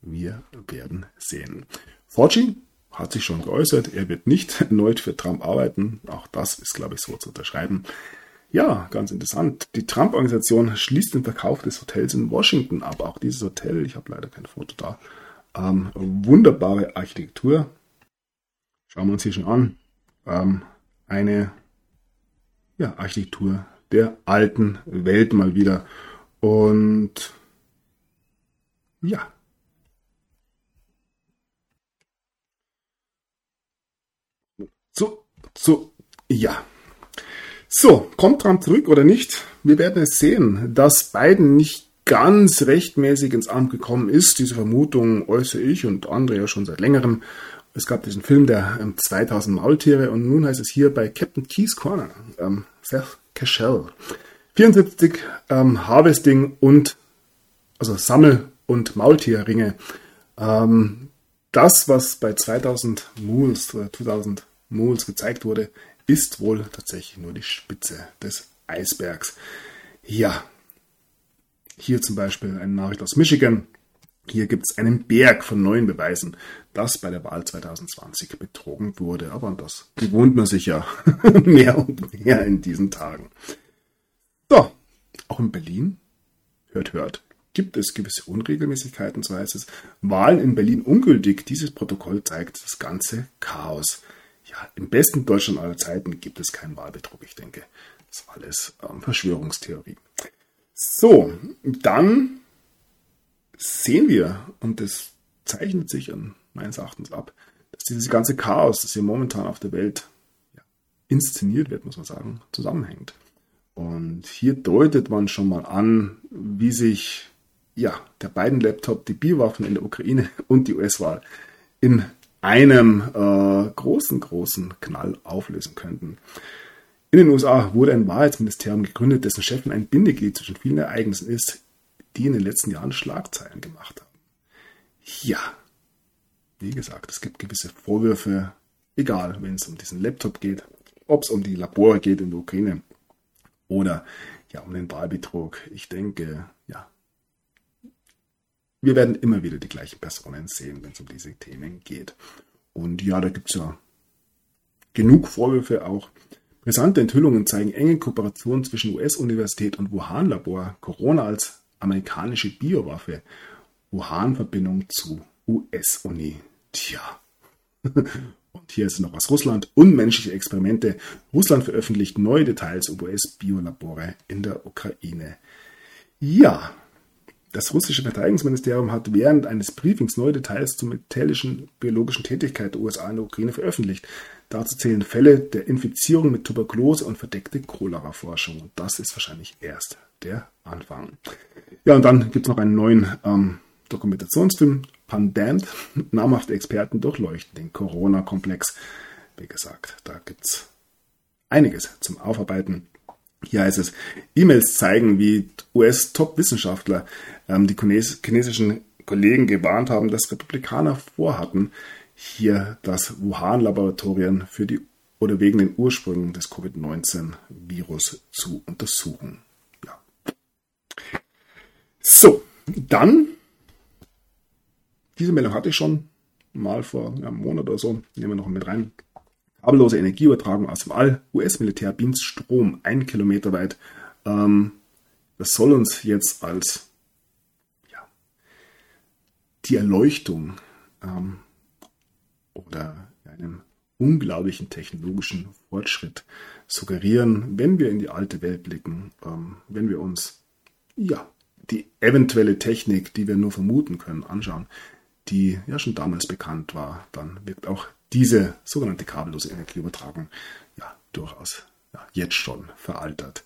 wir werden sehen. Fauci hat sich schon geäußert, er wird nicht erneut für Trump arbeiten. Auch das ist, glaube ich, so zu unterschreiben. Ja, ganz interessant. Die Trump-Organisation schließt den Verkauf des Hotels in Washington ab. Auch dieses Hotel, ich habe leider kein Foto da, ähm, wunderbare Architektur. Schauen wir uns hier schon an. Ähm, eine ja, Architektur der alten Welt mal wieder. Und ja. So, so, ja. So, kommt Trump zurück oder nicht? Wir werden es sehen. Dass Biden nicht ganz rechtmäßig ins Amt gekommen ist, diese Vermutung äußere ich und andere ja schon seit längerem. Es gab diesen Film der ähm, 2000 Maultiere und nun heißt es hier bei Captain Keys Corner, ähm, Seth Cashel. 74 ähm, Harvesting und also Sammel- und Maultierringe. Ähm, das, was bei 2000 Moles oder 2000 Moles gezeigt wurde, ist wohl tatsächlich nur die Spitze des Eisbergs. Ja, hier zum Beispiel eine Nachricht aus Michigan. Hier gibt es einen Berg von neuen Beweisen, dass bei der Wahl 2020 betrogen wurde. Aber das gewohnt man sich ja mehr und mehr in diesen Tagen. So, auch in Berlin, hört, hört, gibt es gewisse Unregelmäßigkeiten, so heißt es. Wahlen in Berlin ungültig. Dieses Protokoll zeigt das ganze Chaos ja, im besten Deutschland aller Zeiten gibt es keinen Wahlbetrug, ich denke. Das ist alles ähm, Verschwörungstheorie. So, dann sehen wir, und das zeichnet sich an meines Erachtens ab, dass dieses ganze Chaos, das hier momentan auf der Welt ja, inszeniert wird, muss man sagen, zusammenhängt. Und hier deutet man schon mal an, wie sich ja, der beiden Laptop, die Biowaffen in der Ukraine und die US-Wahl in einem äh, großen, großen Knall auflösen könnten. In den USA wurde ein Wahrheitsministerium gegründet, dessen Chefin ein Bindeglied zwischen vielen Ereignissen ist, die in den letzten Jahren Schlagzeilen gemacht haben. Ja, wie gesagt, es gibt gewisse Vorwürfe, egal, wenn es um diesen Laptop geht, ob es um die Labore geht in der Ukraine oder ja um den Wahlbetrug. Ich denke, ja, wir werden immer wieder die gleichen Personen sehen, wenn es um diese Themen geht. Und ja, da gibt es ja genug Vorwürfe auch. Brisante Enthüllungen zeigen enge Kooperation zwischen US-Universität und Wuhan-Labor, Corona als amerikanische Biowaffe, Wuhan-Verbindung zu US-Uni. Tja. Und hier ist noch aus Russland. Unmenschliche Experimente. Russland veröffentlicht neue Details über US-Biolabore in der Ukraine. Ja, das russische Verteidigungsministerium hat während eines Briefings neue Details zur metallischen biologischen Tätigkeit der USA in der Ukraine veröffentlicht. Dazu zählen Fälle der Infizierung mit Tuberkulose und verdeckte Cholera-Forschung. Und das ist wahrscheinlich erst der Anfang. Ja, und dann gibt es noch einen neuen ähm, Dokumentationsfilm, Pandemic. Namhafte Experten durchleuchten den Corona-Komplex. Wie gesagt, da gibt es einiges zum Aufarbeiten. Hier heißt es, E-Mails zeigen, wie US-Top-Wissenschaftler ähm, die chinesischen Kollegen gewarnt haben, dass Republikaner vorhatten, hier das Wuhan-Laboratorien für die oder wegen den Ursprüngen des Covid-19-Virus zu untersuchen. Ja. So, dann, diese Meldung hatte ich schon mal vor einem Monat oder so, nehmen wir noch mit rein. Kabellose Energieübertragung aus dem All. US-Militär beamt Strom ein Kilometer weit. Ähm, das soll uns jetzt als ja, die Erleuchtung ähm, oder einem unglaublichen technologischen Fortschritt suggerieren, wenn wir in die alte Welt blicken, ähm, wenn wir uns ja die eventuelle Technik, die wir nur vermuten können, anschauen. die ja schon damals bekannt war, dann wird auch diese sogenannte kabellose Energieübertragung ja durchaus ja, jetzt schon veraltert.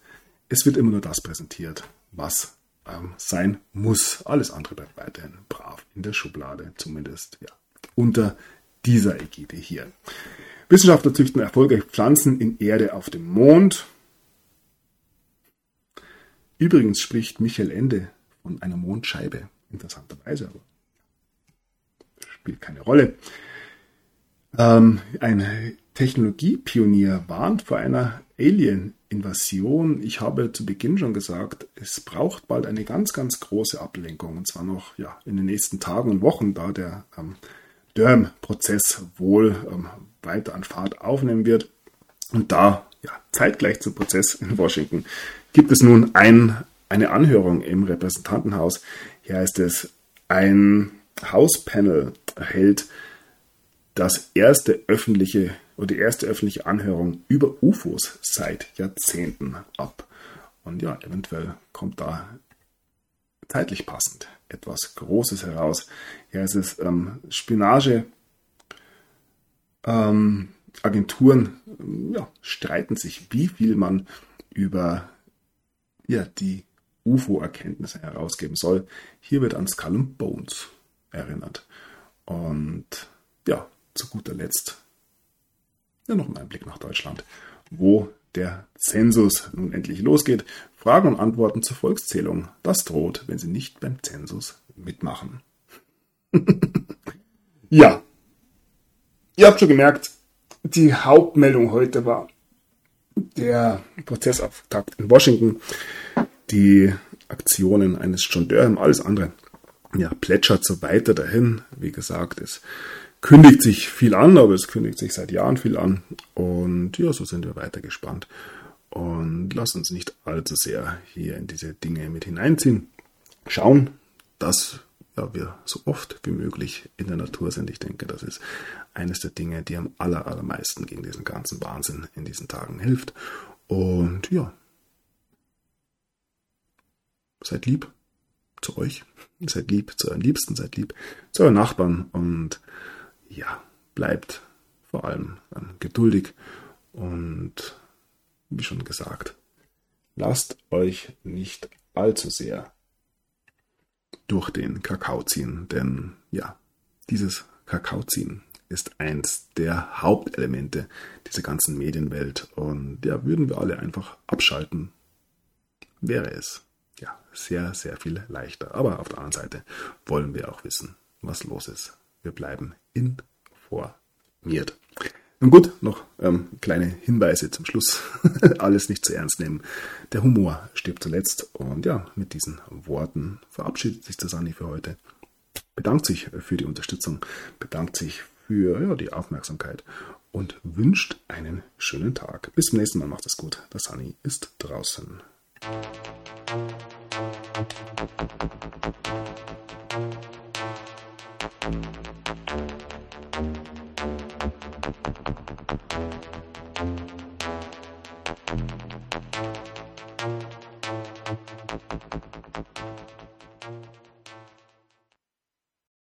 Es wird immer nur das präsentiert, was ähm, sein muss. Alles andere bleibt weiterhin brav in der Schublade, zumindest ja, unter dieser Ägide hier. Wissenschaftler züchten erfolgreich Pflanzen in Erde auf dem Mond. Übrigens spricht Michael Ende von einer Mondscheibe. Interessanterweise, aber spielt keine Rolle. Ähm, ein Technologiepionier warnt vor einer Alien-Invasion. Ich habe zu Beginn schon gesagt, es braucht bald eine ganz, ganz große Ablenkung. Und zwar noch ja, in den nächsten Tagen und Wochen, da der ähm, Durham-Prozess wohl ähm, weiter an Fahrt aufnehmen wird. Und da, ja, zeitgleich zum Prozess in Washington, gibt es nun ein, eine Anhörung im Repräsentantenhaus. Hier heißt es, ein Hauspanel hält das erste öffentliche oder die erste öffentliche Anhörung über UFOs seit Jahrzehnten ab. Und ja, eventuell kommt da zeitlich passend etwas Großes heraus. Ist es ähm, Spionage. Ähm, Agenturen ja, streiten sich, wie viel man über ja, die UFO-Erkenntnisse herausgeben soll. Hier wird an Skull and Bones erinnert. Und ja, zu guter Letzt ja, noch mal ein Blick nach Deutschland, wo der Zensus nun endlich losgeht. Fragen und Antworten zur Volkszählung. Das droht, wenn Sie nicht beim Zensus mitmachen. ja. Ihr habt schon gemerkt, die Hauptmeldung heute war der Prozessauftakt in Washington, die Aktionen eines John Durham, alles andere ja, plätschert so weiter dahin. Wie gesagt, es kündigt sich viel an, aber es kündigt sich seit Jahren viel an. Und ja, so sind wir weiter gespannt. Und lass uns nicht allzu sehr hier in diese Dinge mit hineinziehen. Schauen, dass ja, wir so oft wie möglich in der Natur sind. Ich denke, das ist eines der Dinge, die am aller, allermeisten gegen diesen ganzen Wahnsinn in diesen Tagen hilft. Und ja, seid lieb zu euch, seid lieb zu euren Liebsten, seid lieb zu euren Nachbarn und ja, bleibt vor allem ähm, geduldig und wie schon gesagt, lasst euch nicht allzu sehr durch den Kakao ziehen, denn ja, dieses Kakao ziehen ist eins der Hauptelemente dieser ganzen Medienwelt und ja, würden wir alle einfach abschalten, wäre es ja sehr, sehr viel leichter. Aber auf der anderen Seite wollen wir auch wissen, was los ist. Wir bleiben informiert. Nun gut, noch ähm, kleine Hinweise zum Schluss. Alles nicht zu ernst nehmen. Der Humor stirbt zuletzt. Und ja, mit diesen Worten verabschiedet sich Sani für heute. Bedankt sich für die Unterstützung, bedankt sich für ja, die Aufmerksamkeit und wünscht einen schönen Tag. Bis zum nächsten Mal, macht es gut. Der Sani ist draußen.